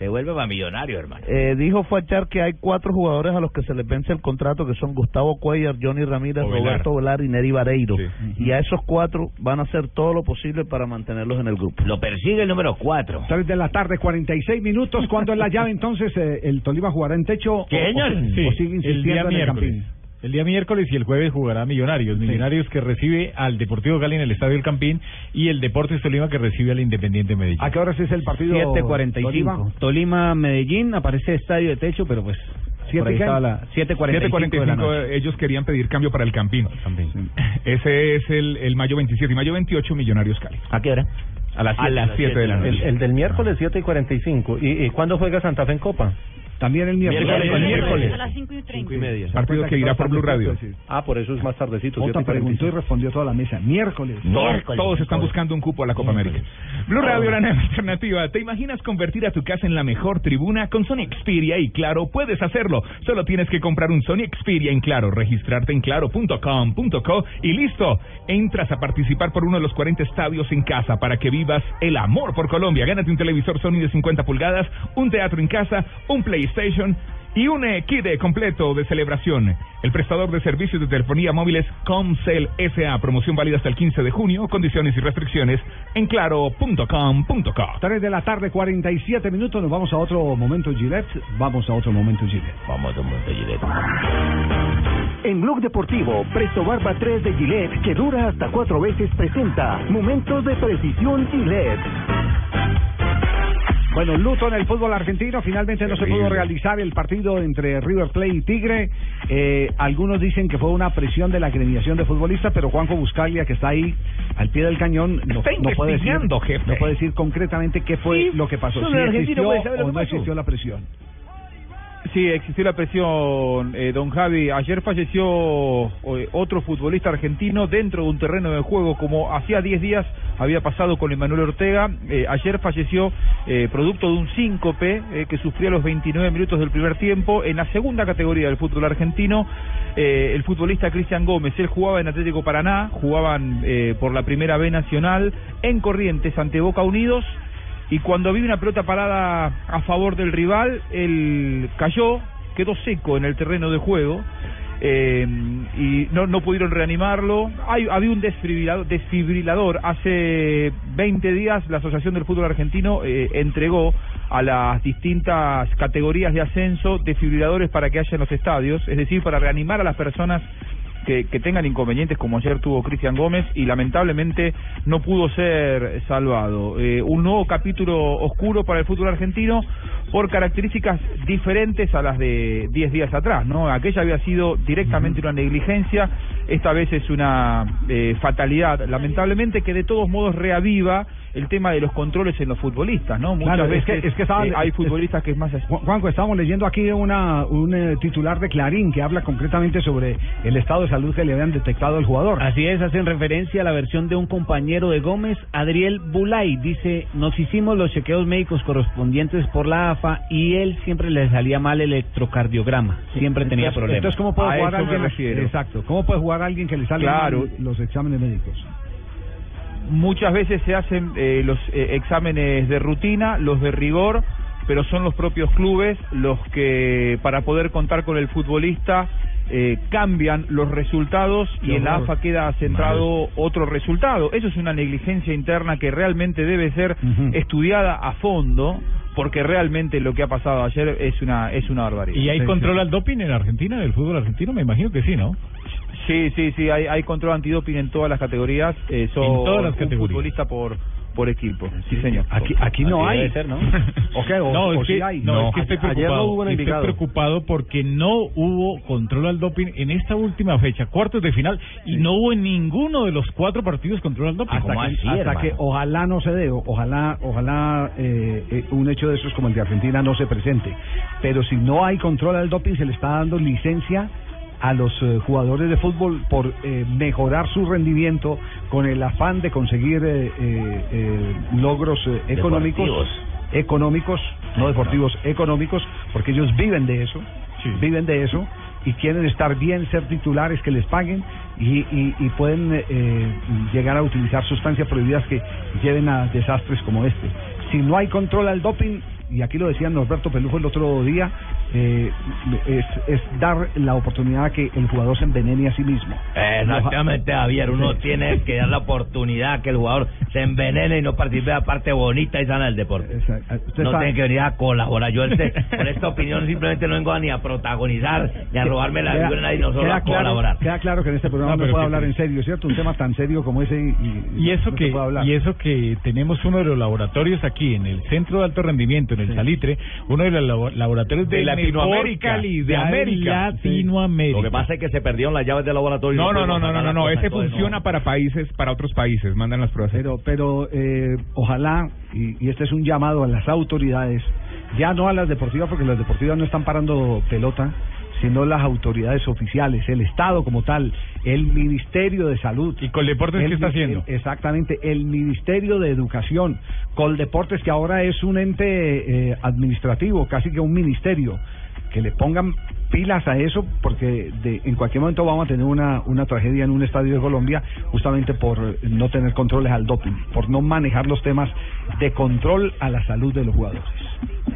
Se vuelve para millonario, hermano. Eh, dijo Fachar que hay cuatro jugadores a los que se les vence el contrato, que son Gustavo Cuellar, Johnny Ramírez, Ovelar. Roberto Velar y Neri Vareiro. Sí. Y a esos cuatro van a hacer todo lo posible para mantenerlos en el grupo. Lo persigue el número 4. 3 de la tarde, 46 minutos. ¿Cuándo es la llave entonces? eh, ¿El Tolima jugará en techo? o- ¿Qué, o- señor? o Sí, sigue el día insistiendo en el. Campín? El día miércoles y el jueves jugará Millonarios. Millonarios que recibe al Deportivo Cali en el Estadio El Campín y el Deportes Tolima que recibe al Independiente Medellín. ¿A qué horas es el partido? 7.45. Tolima, Medellín, aparece estadio de techo, pero pues... ¿Siete por ahí qué? estaba la 7.45 de la 7.45 noche. ellos querían pedir cambio para el Campín. Ese es el, el mayo 27 y mayo 28 Millonarios Cali. ¿A qué hora? A las 7 de la noche. El, el del miércoles 7 y 45. ¿Y, y cuándo juega Santa Fe en Copa? También el miércoles. Miércoles, el miércoles. A las 5 y 30. Cinco y media. Partido que irá por Blue Radio. Ah, por eso es más tardecito. 7 Otra y preguntó y 45. respondió toda la mesa. Miércoles. Todos, todos están buscando un cupo a la Copa América. Blue Radio, la nueva alternativa. ¿Te imaginas convertir a tu casa en la mejor tribuna? Con Sony Xperia y Claro puedes hacerlo. Solo tienes que comprar un Sony Xperia en Claro, registrarte en claro.com.co y listo. Entras a participar por uno de los 40 estadios en casa para que vivas el amor por Colombia. Gánate un televisor Sony de 50 pulgadas, un teatro en casa, un PlayStation y un kit completo de celebración. El prestador de servicios de telefonía móviles Comcel SA. Promoción válida hasta el 15 de junio. Condiciones y restricciones en claro.com.co. 3 de la tarde, 47 minutos. Nos vamos a otro momento Gillette. Vamos a otro momento Gillette. Vamos a un momento, Gillette. En Blog Deportivo, Presto Barba 3 de Gillette, que dura hasta cuatro veces, presenta Momentos de Precisión Gillette. Bueno, luto en el fútbol argentino. Finalmente no se pudo realizar el partido entre River Plate y Tigre. Eh, algunos dicen que fue una presión de la agremiación de futbolistas, pero Juanjo Buscaglia, que está ahí al pie del cañón, no, puede decir, investigando, jefe. no puede decir concretamente qué fue Sí, lo que pasó. Si existió o no pasó. existió la presión. Sí, existió la presión, eh, don Javi. Ayer falleció eh, otro futbolista argentino dentro de un terreno de juego, como hacía 10 días había pasado con Emanuel Ortega. Eh, ayer falleció eh, producto de un síncope eh, que sufrió a los 29 minutos del primer tiempo en la segunda categoría del fútbol argentino. El futbolista Cristian Gómez, él jugaba en Atlético Paraná, jugaban por la primera B nacional en Corrientes ante Boca Unidos y cuando vi una pelota parada a favor del rival, él cayó, quedó seco en el terreno de juego eh, y no, no pudieron reanimarlo. Hay, había un desfibrilador, desfibrilador. Hace 20 días la Asociación del Fútbol Argentino eh, entregó a las distintas categorías de ascenso desfibriladores para que haya en los estadios, es decir, para reanimar a las personas que, que tengan inconvenientes como ayer tuvo Cristian Gómez y lamentablemente no pudo ser salvado. Eh, un nuevo capítulo oscuro para el fútbol argentino por características diferentes a las de 10 días atrás, ¿no? Aquella había sido directamente una negligencia, esta vez es una eh, fatalidad, lamentablemente que de todos modos reaviva el tema de los controles en los futbolistas, ¿no? Muchas Claro, es veces que, es que estaban- eh, hay es- futbolistas que es más... Ju- Juanjo, estábamos leyendo aquí una, un eh, titular de Clarín que habla concretamente sobre el estado de salud que le habían detectado al jugador. Así es, hacen referencia a la versión de un compañero de Gómez, Adriel Bulay. Dice, nos hicimos los chequeos médicos correspondientes por la AFA y él siempre le salía mal el electrocardiograma. Siempre tenía Entonces- problemas. Entonces, ¿cómo puede A jugar alguien? Exacto. ¿Cómo puede jugar alguien que le salen Claro. mal los exámenes médicos? Muchas veces se hacen eh, los eh, exámenes de rutina, los de rigor, pero son los propios clubes los que para poder contar con el futbolista eh, cambian los resultados y en la. AFA queda centrado otro resultado. Eso es una negligencia interna que realmente debe ser estudiada a fondo porque realmente lo que ha pasado ayer es una es una barbaridad. ¿Y hay control al doping en Argentina, del fútbol argentino? Me imagino que sí, ¿no? Sí, sí, sí, hay, hay control antidoping en todas las categorías. Eh, son En todas las un categorías. futbolista por por equipo. Sí, señor. Aquí, aquí no hay. debe ser, ¿no? ¿O qué? ¿O, no, o es sí que, hay? no, es que estoy Ayer no preocupado. hubo un estoy preocupado porque no hubo control al doping en esta última fecha, cuartos de final, y no hubo en ninguno de los cuatro partidos control al doping. hasta ¿Cómo que, así, hasta que ojalá no se dé, o- ojalá, ojalá eh, eh, un hecho de esos como el de Argentina no se presente. Pero si no hay control al doping, se le está dando licencia a los eh, jugadores de fútbol por eh, mejorar su rendimiento con el afán de conseguir eh, eh, eh, logros eh, económicos Deportivos. económicos no deportivos económicos porque ellos viven de eso viven de eso y quieren estar bien ser titulares que les paguen y, y, y pueden eh, llegar a utilizar sustancias prohibidas que lleven a desastres como este. Si no hay control al doping y aquí lo decía Norberto Pelujo el otro día, eh, es, es dar la oportunidad a que el jugador se envenene a sí mismo. Exactamente, Javier. Uno Sí. tiene que dar la oportunidad a que el jugador se envenene y no participe de la parte bonita y sana del deporte. Usted No sabe- tiene que venir a colaborar. Yo este, con esta opinión simplemente no vengo ni a protagonizar ni a robarme la de nadie, no solo queda a claro, colaborar. queda claro que en este programa No, no, que- hablar en serio, ¿cierto? Un tema tan serio como ese y, y- Y eso no que y eso que tenemos uno de los laboratorios aquí en el Centro de Alto Rendimiento en el Salitre, uno de los labo- laboratorios de, De Latinoamérica, de América. Latinoamérica. Lo que pasa es que se perdieron las llaves del laboratorio. No, no, no, no, no, no, cosas, ese funciona para países, para otros países, mandan las pruebas. Pero, pero eh, ojalá, y, y este es un llamado a las autoridades, ya no a las deportivas, porque las deportivas no están parando pelota, sino las autoridades oficiales, el Estado como tal, el Ministerio de Salud. ¿Y Coldeportes qué está haciendo? Exactamente, el Ministerio de Educación, Coldeportes que ahora es un ente eh, administrativo, casi que un ministerio, que le pongan pilas a eso porque de, en cualquier momento vamos a tener una, una tragedia en un estadio de Colombia justamente por no tener controles al doping, por no manejar los temas de control a la salud de los jugadores.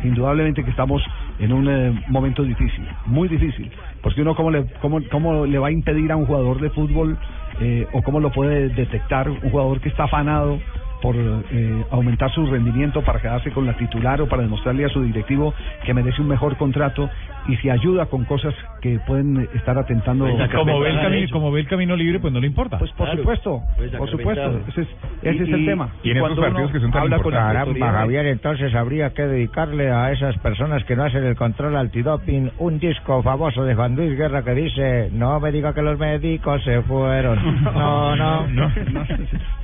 Indudablemente que estamos en un eh, momento difícil, muy difícil, porque uno cómo le, cómo, cómo le va a impedir a un jugador de fútbol eh, o cómo lo puede detectar un jugador que está afanado por eh, aumentar su rendimiento para quedarse con la titular o para demostrarle a su directivo que merece un mejor contrato y si ayuda con cosas que pueden estar atentando como ve el camino, como ve el camino libre, pues no le importa. Pues por supuesto, por supuesto, ese es, ese es el tema. Y en esos partidos que son tan importantes. Caramba, Javier, entonces habría que dedicarle a esas personas que no hacen el control antidoping un disco famoso de Juan Luis Guerra que dice, no me diga que los médicos se fueron. No, no.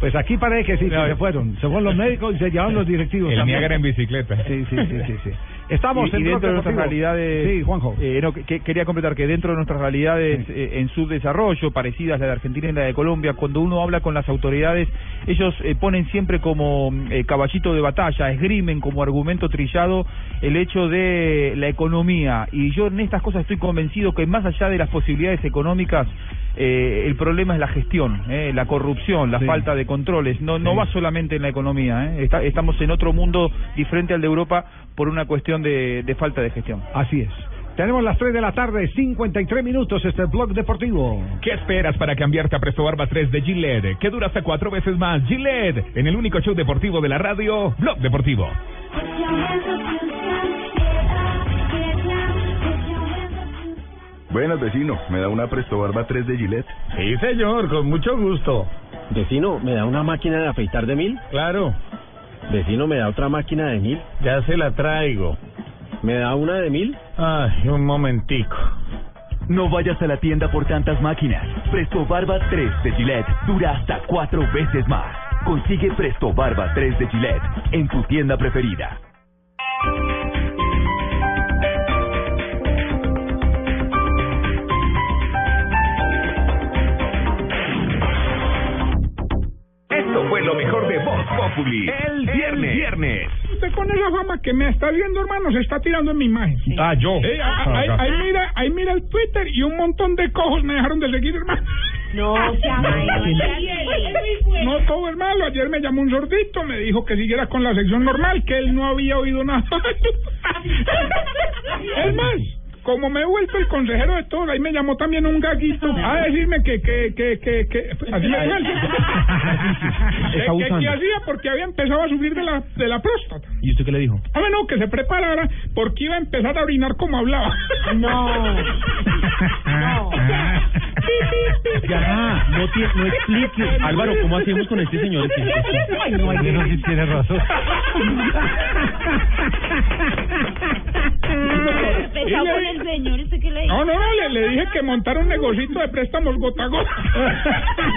Pues aquí parece que sí, se fueron. Se fueron los médicos y se llevaron los directivos. El también. Niágara en bicicleta. Sí, sí, sí, sí. sí. Estamos y, en y dentro de nuestras realidades Sí, Juanjo. eh, no, que- que- quería completar que dentro de nuestras realidades eh, en subdesarrollo parecidas la de Argentina y la de Colombia cuando uno habla con las autoridades ellos eh, ponen siempre como eh, caballito de batalla esgrimen como argumento trillado el hecho de la economía y yo en estas cosas estoy convencido que más allá de las posibilidades económicas eh, el problema es la gestión, eh, la corrupción, la Sí. falta de controles. No, no va solamente en la economía. eh. Está- estamos en otro mundo diferente al de Europa por una cuestión de, de falta de gestión. Así es. Tenemos las 3 de la tarde, 53 minutos, este blog deportivo. ¿Qué esperas para cambiarte a Presto Barba 3 de Gillette? Que dura hasta cuatro veces más. Gillette, en el único show deportivo de la radio, Blog Deportivo. Buenas, vecino. ¿Me da una Presto Barba 3 de Gillette? Sí, señor, con mucho gusto. Vecino, ¿me da una máquina de afeitar de mil? Claro, Vecino, ¿me da otra máquina de mil? ya se la traigo. ¿Me da una de mil? Ay, un momentico. No vayas a la tienda por tantas máquinas. Presto Barba 3 de Gillette dura hasta cuatro veces más. Consigue Presto Barba 3 de Gillette en tu tienda preferida. Esto fue lo mejor de Voz Populi. El viernes. viernes. Usted con esa fama que me está viendo, hermano, se está tirando en mi imagen. Ah, yo. Eh, ah, ahí, ahí mira, ahí mira el Twitter y un montón de cojos me dejaron de seguir, hermano. No, No todo es malo. Ayer me llamó un sordito, me dijo que siguiera con la sección normal, que él no había oído nada. es más, como me he vuelto el consejero de todos, ahí me llamó también un gaguito a decirme que, que, que, que, que así me que, que, abusando. que hacía porque había empezado a subir de la, de la próstata. ¿Y usted qué le dijo? Ah, bueno, que se preparara porque iba a empezar a orinar como hablaba. No. Ya, no, tie- no explique. Álvaro, ¿cómo hacemos con este señor? Ay, no, sí tiene razón. Respetado con el señor, ¿usted qué le dijo? No, no, no, le, le dije que montara un negocito de préstamos gota a gota.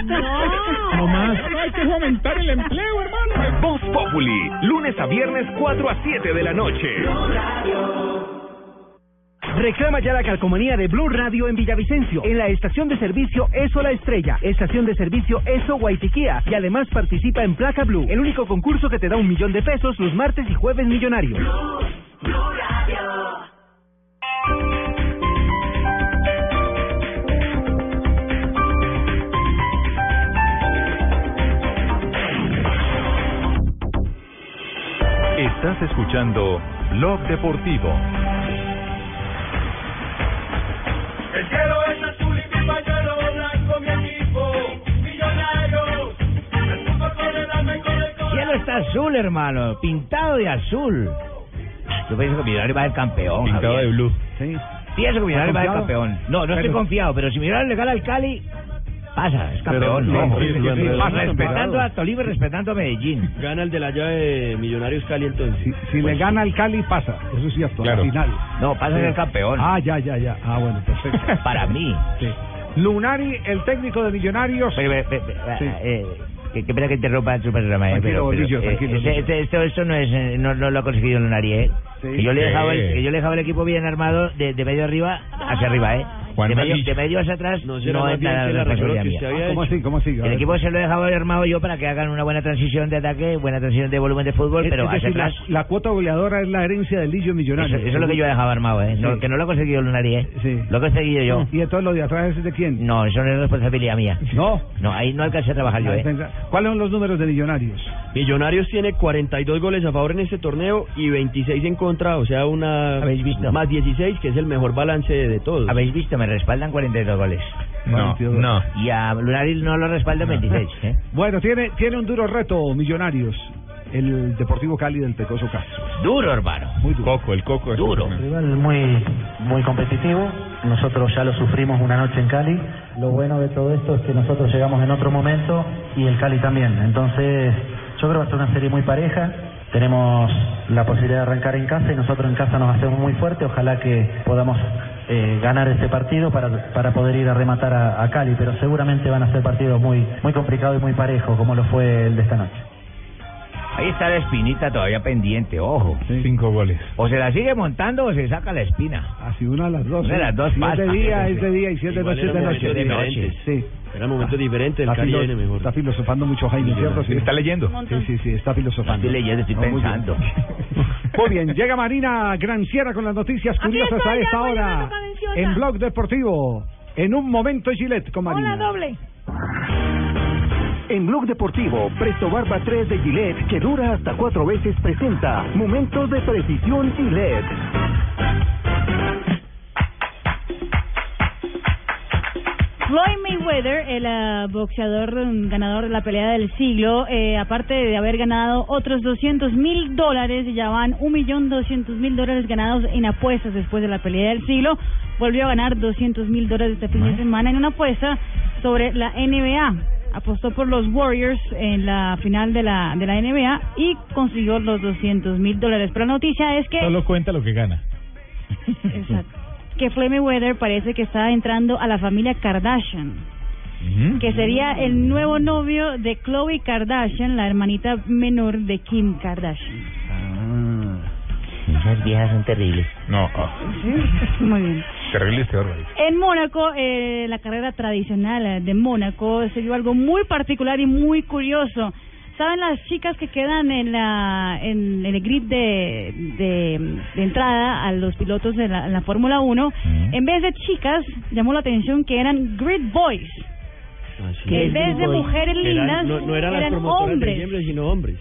No. No más. No, hay que fomentar el empleo, hermano. Voz Populi, lunes a viernes 4 a 7 de la noche. Reclama ya la calcomanía de Blue Radio en Villavicencio, en la estación de servicio Eso La Estrella, estación de servicio Eso Guaitiquía, y además participa en Placa Blue, el único concurso que te da un millón de pesos los martes y jueves millonarios. Estás escuchando Blog Deportivo. El cielo es azul y mi pañuelo blanco, mi equipo, millonarios. El fútbol con el alma y con el corazón. cielo está azul, hermano, pintado de azul. Yo pienso que Millonario va a ser campeón. Pintado Javier. de blue. Sí. Pienso que Millonario va a ser campeón. No, no estoy confiado, pero si Millonario le gana al Cali, pasa, es campeón. Pero- ¿no? sí, sí, sí, sí, pasa, respetando a Tolima y respetando a Medellín. Gana el de la llave de Millonarios Cali entonces. Si, si le gana al Cali, pasa. Eso es cierto, Claro. al final. No, pasa ser campeón. Ah, ya, ya, ya. Ah, bueno, perfecto. Para mí. Sí. Lunari, el técnico de Millonarios. Pero, pero, pero, pero, Sí. eh, que, que pena que interrumpa su programa, eh, pero, pero, Lillo, eh, este- este- esto, esto no es, eh, no, no lo ha conseguido Lunari, eh. Sí. Que yo le he dejado el, que yo le he dejado el equipo bien armado de, de medio arriba hacia arriba, eh. Juan de, medio, de medio hacia atrás No no, es nada la responsabilidad mía. había ¿Cómo así? ¿Cómo así? El ver. equipo se lo he dejado armado yo para que hagan una buena transición de ataque, buena transición de volumen de fútbol, Es- pero es hacia decir, la, atrás. la cuota goleadora es la herencia del Lillo Millonario. Eso, eso es lo que yo he dejado armado, ¿eh? No, Sí. que no lo ha conseguido Lunari, ¿eh? Sí. Lo he conseguido yo. ¿Y entonces lo de atrás es de quién? No, eso no es responsabilidad mía. No. No, ahí no alcancé a trabajar yo, ¿eh? ¿Cuáles son los números de Millonarios? Millonarios tiene 42 goles a favor en este torneo y 26 en contra, o sea, una ¿Habéis visto? más 16, que es el mejor balance de todos. Habéis visto, me respaldan 42 goles. No, 42. no. Y a Lunari no lo respaldan 26, ¿eh? Bueno, tiene, tiene un duro reto Millonarios. El Deportivo Cali del Pecoso Castro. Duro, hermano. Muy duro. Coco, el coco es Duro. rival muy muy competitivo. Nosotros ya lo sufrimos una noche en Cali. Lo bueno de todo esto es que nosotros llegamos en otro momento y el Cali también. Entonces, yo creo que va a ser una serie muy pareja. Tenemos la posibilidad de arrancar en casa y nosotros en casa nos hacemos muy fuerte. Ojalá que podamos eh, ganar este partido para, para poder ir a rematar a, a Cali. Pero seguramente van a ser partidos muy muy complicados y muy parejos, como lo fue el de esta noche. Ahí está la espinita todavía pendiente, ojo. Cinco goles. O se la sigue montando o se saca la espina. Así una de las dos. Una de ¿eh? las dos Si es de pasa. día, y si es de Igual noche, de. Sí. Eran momentos diferentes, el Está, Cali filo- viene mejor. está filosofando mucho Jaime, ¿cierto? Sí. Está leyendo. Sí, sí, sí, está filosofando. Estoy leyendo, estoy bien. pensando. Muy bien, llega Marina Granciera con las noticias curiosas estoy, a esta hora en Blog Deportivo. En un momento Gillette con Marina. Hola, doble. En Blog Deportivo, Presto Barba 3 de Gillette, que dura hasta cuatro veces, presenta Momentos de Precisión Gillette. Floyd Mayweather, el ah, boxeador mm, ganador de la pelea del siglo, eh, aparte de haber ganado otros 200 mil dólares, ya van un millón doscientos mil dólares ganados en apuestas después de la pelea del siglo, volvió a ganar 200 mil dólares este fin de semana en una apuesta sobre la NBA. Apostó por los Warriors en la final de la, de la NBA y consiguió los 200 mil dólares. Pero la noticia es que... Solo cuenta lo que gana. Exacto. que Floyd Mayweather parece que está entrando a la familia Kardashian, que sería el nuevo novio de Khloe Kardashian, la hermanita menor de Kim Kardashian. Esas viejas son terribles. No. Muy bien. Terrible este órgano. En Mónaco, eh, la carrera tradicional de Mónaco se dio algo muy particular y muy curioso. ¿Saben las chicas que quedan en la en, el grid de, de, de entrada a los pilotos de la Fórmula 1? En vez de chicas, llamó la atención que eran grid boys. Que en vez de mujeres lindas, no, no eran, hombres. diciembre, sino hombres.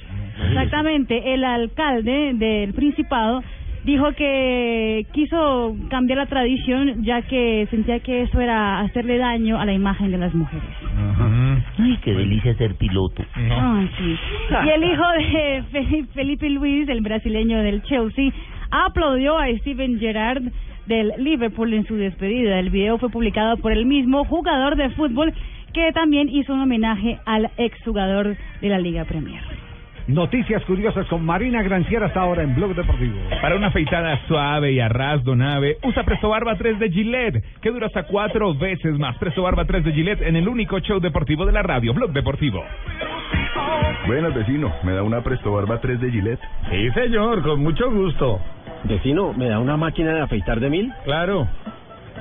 Exactamente, el alcalde del Principado dijo que quiso cambiar la tradición ya que sentía que eso era hacerle daño a la imagen de las mujeres. Ay, qué delicia ser piloto. Ay, sí. Y el hijo de Fe- Felipe Luis, el brasileño del Chelsea, aplaudió a Steven Gerrard del Liverpool en su despedida. El video fue publicado por el mismo jugador de fútbol que también hizo un homenaje al exjugador de la Liga Premier. Noticias curiosas con Marina Granciera hasta ahora en Blog Deportivo. Para una afeitada suave y a ras donave, usa Presto Barba 3 de Gillette, que dura hasta cuatro veces más. Presto Barba 3 de Gillette en el único show deportivo de la radio, Blog Deportivo. Buenas, vecino. ¿Me da una Presto Barba 3 de Gillette? Sí, señor, con mucho gusto. Vecino, ¿me da una máquina de afeitar de mil? Claro,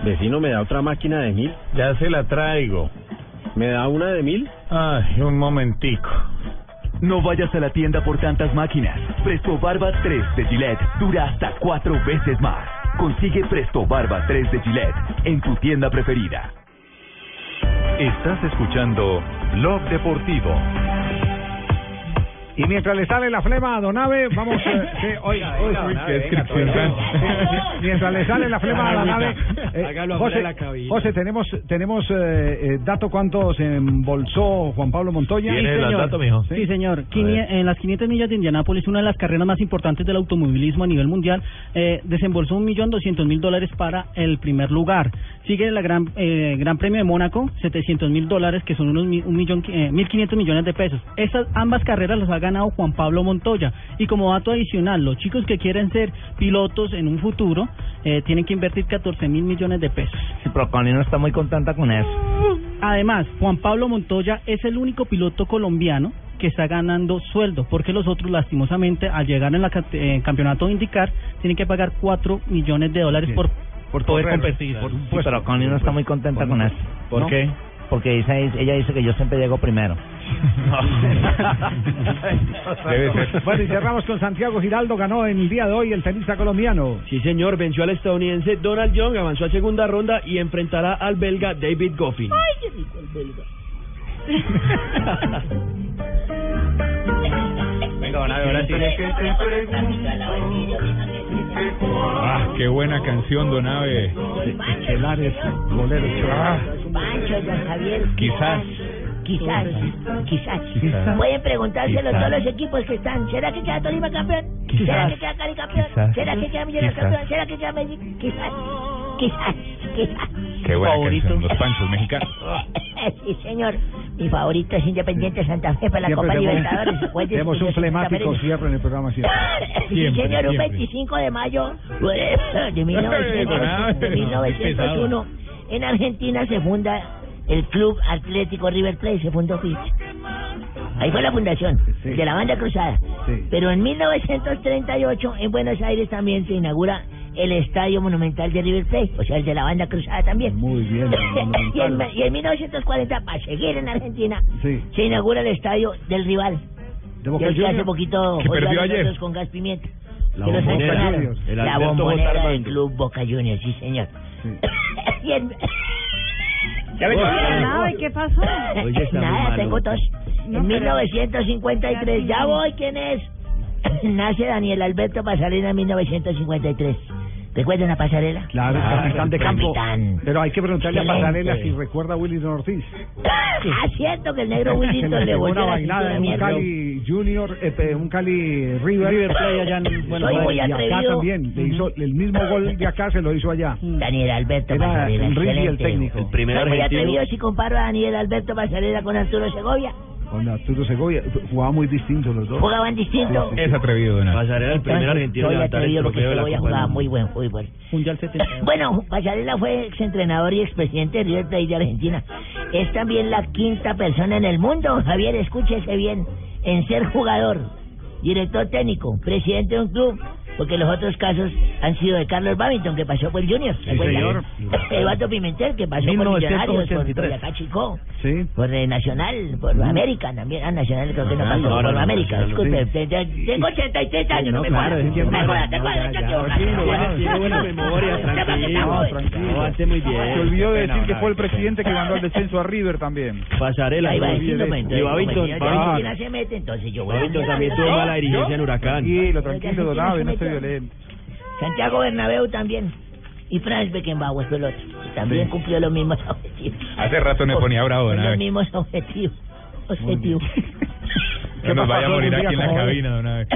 Vecino, ¿me da otra máquina de mil? ya se la traigo. ¿Me da una de mil? Ay, un momentico. No vayas a la tienda por tantas máquinas. Presto Barba 3 de Gillette dura hasta cuatro veces más. Consigue Presto Barba 3 de Gillette en tu tienda preferida. Estás escuchando Blog Deportivo. Y mientras le sale la flema a Donave, vamos. eh, sí, qué descripción tan- Mientras le sale la flema a la nave, eh, José. José, tenemos, tenemos eh, eh, dato cuánto se embolsó Juan Pablo Montoya. Sí, señor. Sí. Sí, señor. Quini- en las 500 millas de Indianápolis, una de las carreras más importantes del automovilismo a nivel mundial, eh, desembolsó un millón doscientos mil dólares para el primer lugar. Sigue la gran eh, Gran Premio de Mónaco, 700 mil dólares, que son unos un millón eh, 1.500 millones de pesos. Estas ambas carreras las ha ganado Juan Pablo Montoya. Y como dato adicional, los chicos que quieren ser pilotos en un futuro eh, tienen que invertir 14 mil millones de pesos. Sí, pero Connie no está muy contenta con eso. Además, Juan Pablo Montoya es el único piloto colombiano que está ganando sueldo, porque los otros, lastimosamente, al llegar en el campeonato de indicar, tienen que pagar 4 millones de dólares por, por poder correr. competir. Sí, pero Connie no está muy contenta con eso. ¿Por ¿No? qué? Porque dice, ella dice que yo siempre llego primero. Bueno, y cerramos con Santiago Giraldo, ganó en el día de hoy el tenista colombiano. Sí, señor, venció al estadounidense Donald Young, avanzó a segunda ronda y enfrentará al belga David Goffin. Ay, qué rico el belga. Venga, van a ver ahora sí. Ah, qué buena canción, Donave. Chelares, boleros. Ah. Pancho, don Javier. Quizás. Quizás, quizás. Quizás. Pueden preguntárselo Quizás. todos los equipos que están. ¿Será que queda Tolima campeón? Quizás. ¿Será que queda Cali campeón? Quizás. ¿Será que queda Millonarios campeón? ¿Será que queda Medellín? Quizás, quizás, quizás. Qué buena Favorito. canción, los panchos mexicanos. Sí, señor. Mi favorito es Independiente Santa Fe para la Siempre Copa tenemos- Libertadores. Tenemos un flemático cierre en el programa siempre. Sí, Siempre, señor, un siempre. 25 de mayo de 1900 de 1901 en Argentina se funda el Club Atlético River Plate, se fundó Fitch. Ahí fue la fundación de la banda cruzada. Pero en 1938 en Buenos Aires también se inaugura el Estadio Monumental de River Plate, o sea, el de la banda cruzada también. Muy bien. y, en, y en 1940, para seguir en Argentina, Sí. se inaugura el estadio del rival. De Boca del que hace poquito Que perdió ayer. con gas pimienta. La Bombonera. El La bombonera del Armando. club Boca Juniors, sí señor. y en- Ay, ¿qué pasó? Oye, Nada, tengo tos. No, en pero- 1953, ya voy, ¿quién es? Nace Daniel Alberto Pasarela en 1953. ¿Recuerdan la pasarela? Claro, el capitán de campo. Capitán. Pero hay que preguntarle a. Pasarela si recuerda a Willy Ortiz. Ah, cierto que el negro Willington le volvió una la bailada en un mierda. Cali Junior, eh, un Cali River. River Plate allá en Buenos Soy muy y acá también. Le hizo el mismo gol de acá, se lo hizo allá. Daniel Alberto Era Pasarela, Enrique el excelente. técnico. El primer Soy muy atrevido si comparo a Daniel Alberto Pasarela con Arturo Segovia. Con Arturo Segovia. Jugaban muy distintos los dos. Jugaban distinto. Sí, sí, sí. Es atrevido, Donave. Pasarela el primer argentino soy atrevido porque Segovia jugaba muy buen fútbol. Mundial 70. Bueno, Pasarela fue exentrenador y expresidente de River Plate de Argentina. Es también la quinta persona en el mundo, Javier, escúchese bien, en ser jugador, director técnico, presidente de un club, porque los otros casos han sido de Carlos Babington, que pasó por el Junior. ¿se Sí, señor. Eduardo Pimentel, que pasó por Millonarios, por 1983. Boyacá Chico, Sí. por eh, Nacional, por América también. Ah, Nacional creo que no pasó, no, no, por no, América, disculpe. Tengo 83 años, no, No, me No no, Bueno, Tiene buena memoria, tranquilo. tranquilo. Avance muy bien. Se olvidó de decir que no, fue el presidente que mandó al descenso a River también. Pasarela. No pues, Y Babington, el Babington. Se mete, entonces yo voy a Babington decir, también tuvo ¿no? mala dirigencia en Huracán. Tranquilo, tranquilo, Donave, no se. Violento. Santiago Bernabéu también. Y Franz Beckenbauer fue el otro. También Sí. cumplió los mismos objetivos. Hace rato me ponía bravo, Los Donave. mismos objetivos. Objetivos. Que nos vaya a morir aquí en la cabina, Donave.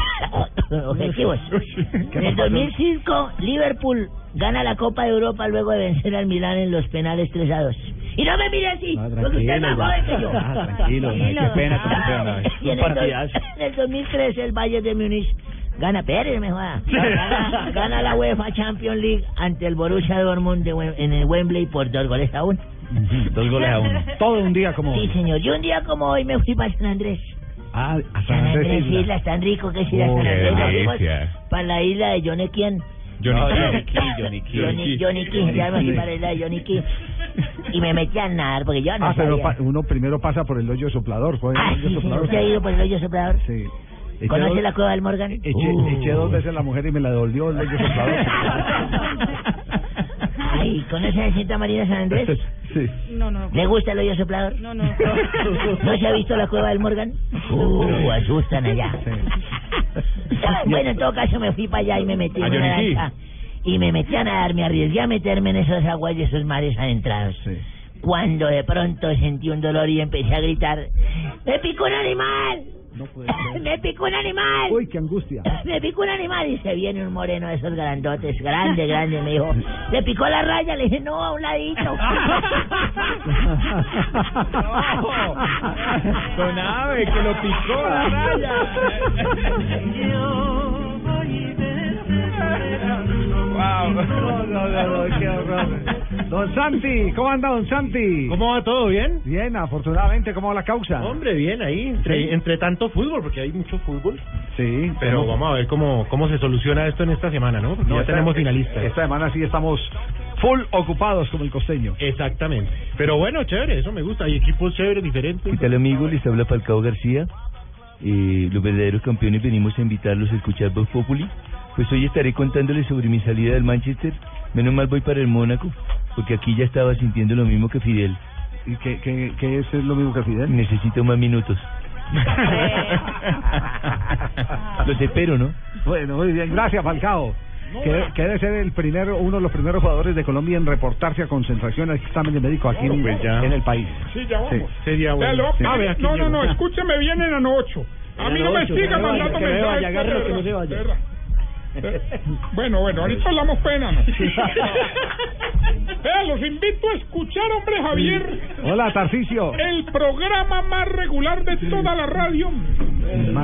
objetivos. ¿Qué En el pasó? 2005, Liverpool gana la Copa de Europa luego de vencer al Milán en los penales 3 a 2. Y no me mire así, porque usted es más joven que yo. Ah, tranquilo, no, qué pena con usted, en el 2013 el Bayern de Múnich gana, Pérez me joda, gana, gana la UEFA Champions League ante el Borussia Dortmund de en el Wembley por dos goles a uno. Dos goles a uno. Todo un día como Sí, hoy. señor. Y un día como hoy me fui para San Andrés. Ah, a San San Andrés Isla. Islas, tan rico que es ir a San Andrés. Nos para la isla de Johnny Key. Johnny Johnny. Johnny, Johnny Key, ya me Sí. paré la de Johnny Key. Y me metí a nadar porque yo no ah, pero sabía. pa- uno primero pasa por el hoyo soplador. ¿Fue Ah, hoyo sí, sí, soplador? ¿usted ha ido por el hoyo soplador? Sí. ¿Conoce dos- la cueva del Morgan? Eché, Uh. eché dos veces la mujer y me la devolvió el hoyo soplador. Ay, ¿conoce a la señorita Marina San Andrés? Sí. No, no. ¿Le gusta el hoyo soplador? No, no. ¿No se ha visto la cueva del Morgan? Uh, asustan allá. bueno, en todo caso me fui para allá y me metí en una lancha. Y me metí a nadar, me arriesgué a meterme en esas aguas y esos mares adentrados. Cuando de pronto sentí un dolor y empecé a gritar, ¡Me picó un animal! No puede ser. ¡Me picó un animal! Uy, qué angustia. Me picó un animal y se viene un moreno de esos grandotes, grande, grande, me dijo, ¿le picó la raya? Le dije, no, a un ladito. Don Ave, que lo picó la raya. Wow. No, no, no, no, qué horror. Don Santi, ¿cómo anda Don Santi? ¿Cómo va todo? ¿Bien? Bien, afortunadamente, ¿cómo va la causa? Hombre, bien, ahí, entre, Sí. entre tanto fútbol, porque hay mucho fútbol. Sí, Pero vamos a ver cómo, cómo se soluciona esto en esta semana, ¿no? Porque No, ya esta- tenemos finalistas. Esta semana sí estamos full ocupados como el costeño. Exactamente. Pero bueno, chévere, eso me gusta. Hay equipos chéveres, diferentes. ¿Qué tal amigos? Les habla Falcao García. Eh, los verdaderos campeones venimos a invitarlos a escuchar Voz Populi. Pues hoy estaré contándoles sobre mi salida del Manchester. Menos mal voy para el Mónaco, porque aquí ya estaba sintiendo lo mismo que Fidel. ¿Y qué, qué, qué es lo mismo que Fidel? Necesito más minutos. Los espero, ¿no? Bueno, muy bien, gracias Falcao. Que, que debe ser el primero, uno de los primeros jugadores de Colombia en reportarse a concentración a exámenes médicos aquí en, pues en el país. Sí, ya vamos. Sí. Sería bueno. Sí. a ver, aquí no, no, no, escúcheme bien en ano 8. A mí no me siga mandando mensajes. de de Bueno, bueno, ahorita hablamos pena, ¿no? Vea, los invito a escuchar, hombre Javier, Hola, Tarcicio. el programa más regular de toda la radio.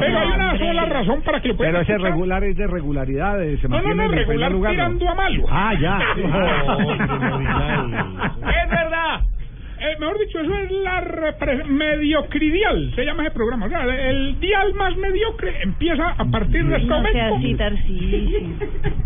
Pero hay una sola razón para que lo puedan Pero ese escuchar. regular es de regularidades, se No, no, mantiene no, en el primer regular lugar. ¿no? tirando a malo. Ah, ya. Es verdad. Eh, mejor dicho, eso es la mediocridial, se llama ese programa. O sea, el dial más mediocre empieza a partir de este No momento. así, Tarcisio.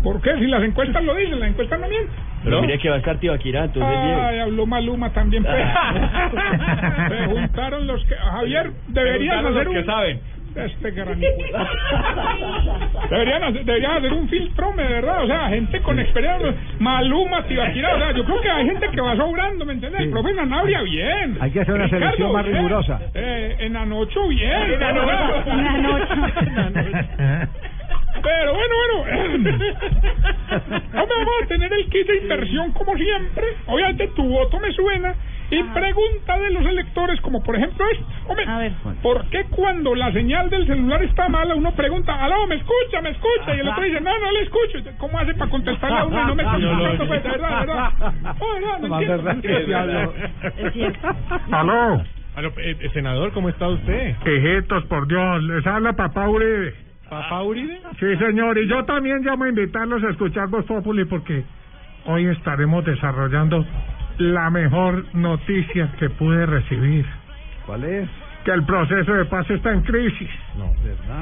¿Por qué? Si las encuestas lo dicen, las encuestas no mienten. Pero ¿No? mire que va a estar Tibaquirá, entonces Ay, habló Maluma también. Pues. Se juntaron los que... Javier, deberían hacer los que un... saben. Este gran. Deberían hacer, deberían hacer un filtrome, verdad. O sea, gente con experiencia. Maluma, Tibaquirá. O sea, yo creo que hay gente que va sobrando, ¿me entiendes? El profe Nanabria, bien. Hay que hacer una Ricardo, selección más bien. rigurosa. Eh, en Anocho, bien. En Anocho. Pero bueno, bueno. Hombre, vamos a tener el kit de inversión como siempre. Obviamente tu voto me suena. Y pregunta de los electores, como por ejemplo esto. Hombre, ¿por qué cuando la señal del celular está mala uno pregunta, aló, me escucha, me escucha? Y el otro dice, no, no le escucho. ¿Cómo hace para contestarle a uno y no me está escuchando? Pues, de verdad, de verdad. No, no, no entiendo. hablo. Aló. Aló, eh, eh, senador, ¿cómo está usted? Hijitos, por Dios, les habla papá Uribe. ¿Papá Uribe? Sí, señor, y yo también llamo a invitarlos a escuchar Voz Populi porque hoy estaremos desarrollando la mejor noticia que pude recibir. ¿Cuál es? Que el proceso de paz está en crisis.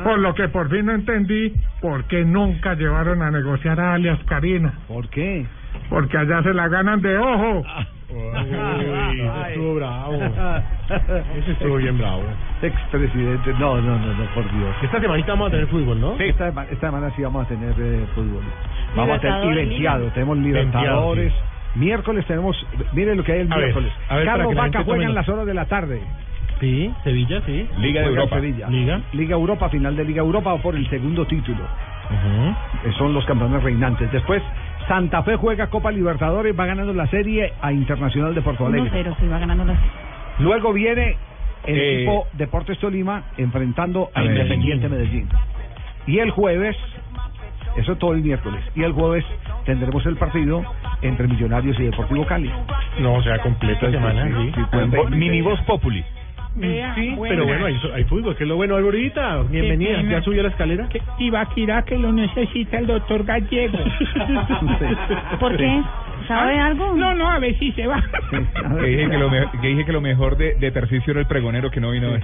Por lo que por fin no entendí por qué nunca llevaron a negociar a alias Karina. ¿Por qué? Porque allá se la ganan de ojo. Uy, ese estuvo bravo. Ese estuvo bien bravo. Expresidente. No, no, no, no, por Dios. Esta semanita vamos a tener fútbol, ¿no? Sí, esta, sema- esta semana sí vamos a tener eh, fútbol. Vamos a tener y venciado. Tenemos Libertadores. Miércoles tenemos, mire lo que hay el A ver, miércoles. a ver, para Carlos Vaca juega tome en las horas de la tarde. Sí, Sevilla, sí. Liga de Europa. Sevilla. Liga. Liga Europa, final de Liga Europa o por el segundo título. Eh, Son los campeones reinantes. Después, Santa Fe juega Copa Libertadores, va ganando la serie a Internacional de Porto Alegre. 1-0, sí, va ganando la Luego viene el Eh, equipo Deportes Tolima enfrentando a a. Independiente Medellín. Y el jueves, eso todo el miércoles, y el jueves tendremos el partido entre Millonarios y Deportivo Cali. No, o sea, completa semana, sí. Sí, ver. Mini voz populi. Sí, pero bueno, hay, hay fútbol, que es lo bueno, Alborita. Bienvenida. ¿ya subió la escalera? Ibaquirá que lo necesita el doctor Gallego. ¿Por qué? ¿Sabe ¿Ah? algo? No, no, a ver si se va. Que dije que lo, me- que dije que lo mejor de, de era el pregonero que no vino hoy.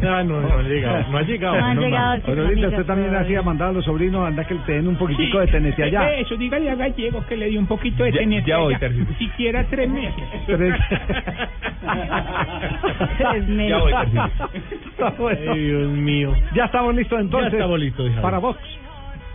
No, no, no ha llegado, no ha llegado. No no, llegado no. Ahorita usted también hacía mandar a los sobrinos, anda que te den un poquitico Sí. de tenete allá. Eso, dígale a Gallego que le dio un poquito de Ya- tenete ya voy, allá. Tarcisio. Siquiera tres meses. Tres. Tres meses. Ya voy, Ay, Dios mío. ya estamos listos entonces. Ya estamos listos, hija. Para Vox.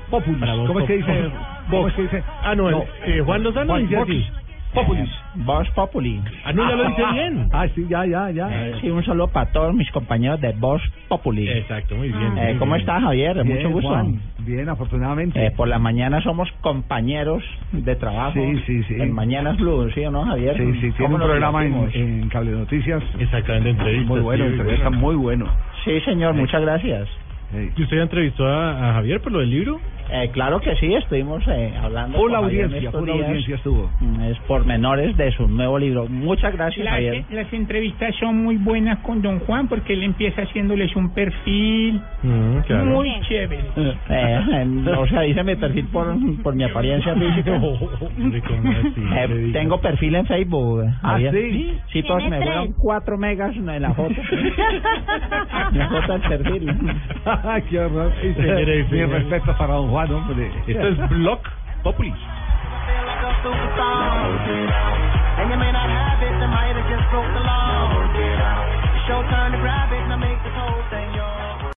Populi. Para Vox ¿Cómo es que dice? ¿Cómo es que dice? Ah, no, eh, Juan Lozano Juan dice Vox así. Populis. Voz Populi. Ah, no, ya lo dice bien. Ah, sí, ya, ya, ya. Sí, un saludo para todos mis compañeros de Voz Populi. Exacto, muy bien. Eh, muy ¿Cómo bien. estás, Javier? Bien, Mucho gusto. Juan. Bien, afortunadamente. Eh, por la mañana somos compañeros de trabajo. Sí, sí, sí. En Mañanas Blue, ¿sí o no, Javier? Sí, sí, tiene ¿Cómo un programa en, en Cable Noticias. Exactamente, entrevista. Muy bueno, sí, entrevista bueno. muy bueno. Sí, señor, muchas gracias. Sí. ¿Y usted ya entrevistó a, a Javier por lo del libro? Eh, claro que sí, estuvimos eh, hablando Javier en audiencia, full días. audiencia estuvo. Mm, Es pormenores de su nuevo libro. Muchas gracias, Las, Javier. las entrevistas son muy buenas con don Juan porque él empieza haciéndoles un perfil Mm, claro. muy chévere. Eh, o sea, dice mi perfil por, por mi apariencia física. Eh, tengo perfil en Facebook. eh, ¿Ah, Javier. sí? Sí, pues me fueron cuatro megas en la foto. la foto del perfil. Qué horror. Mi respeto para don Juan, hombre. Esto es Blog Populi.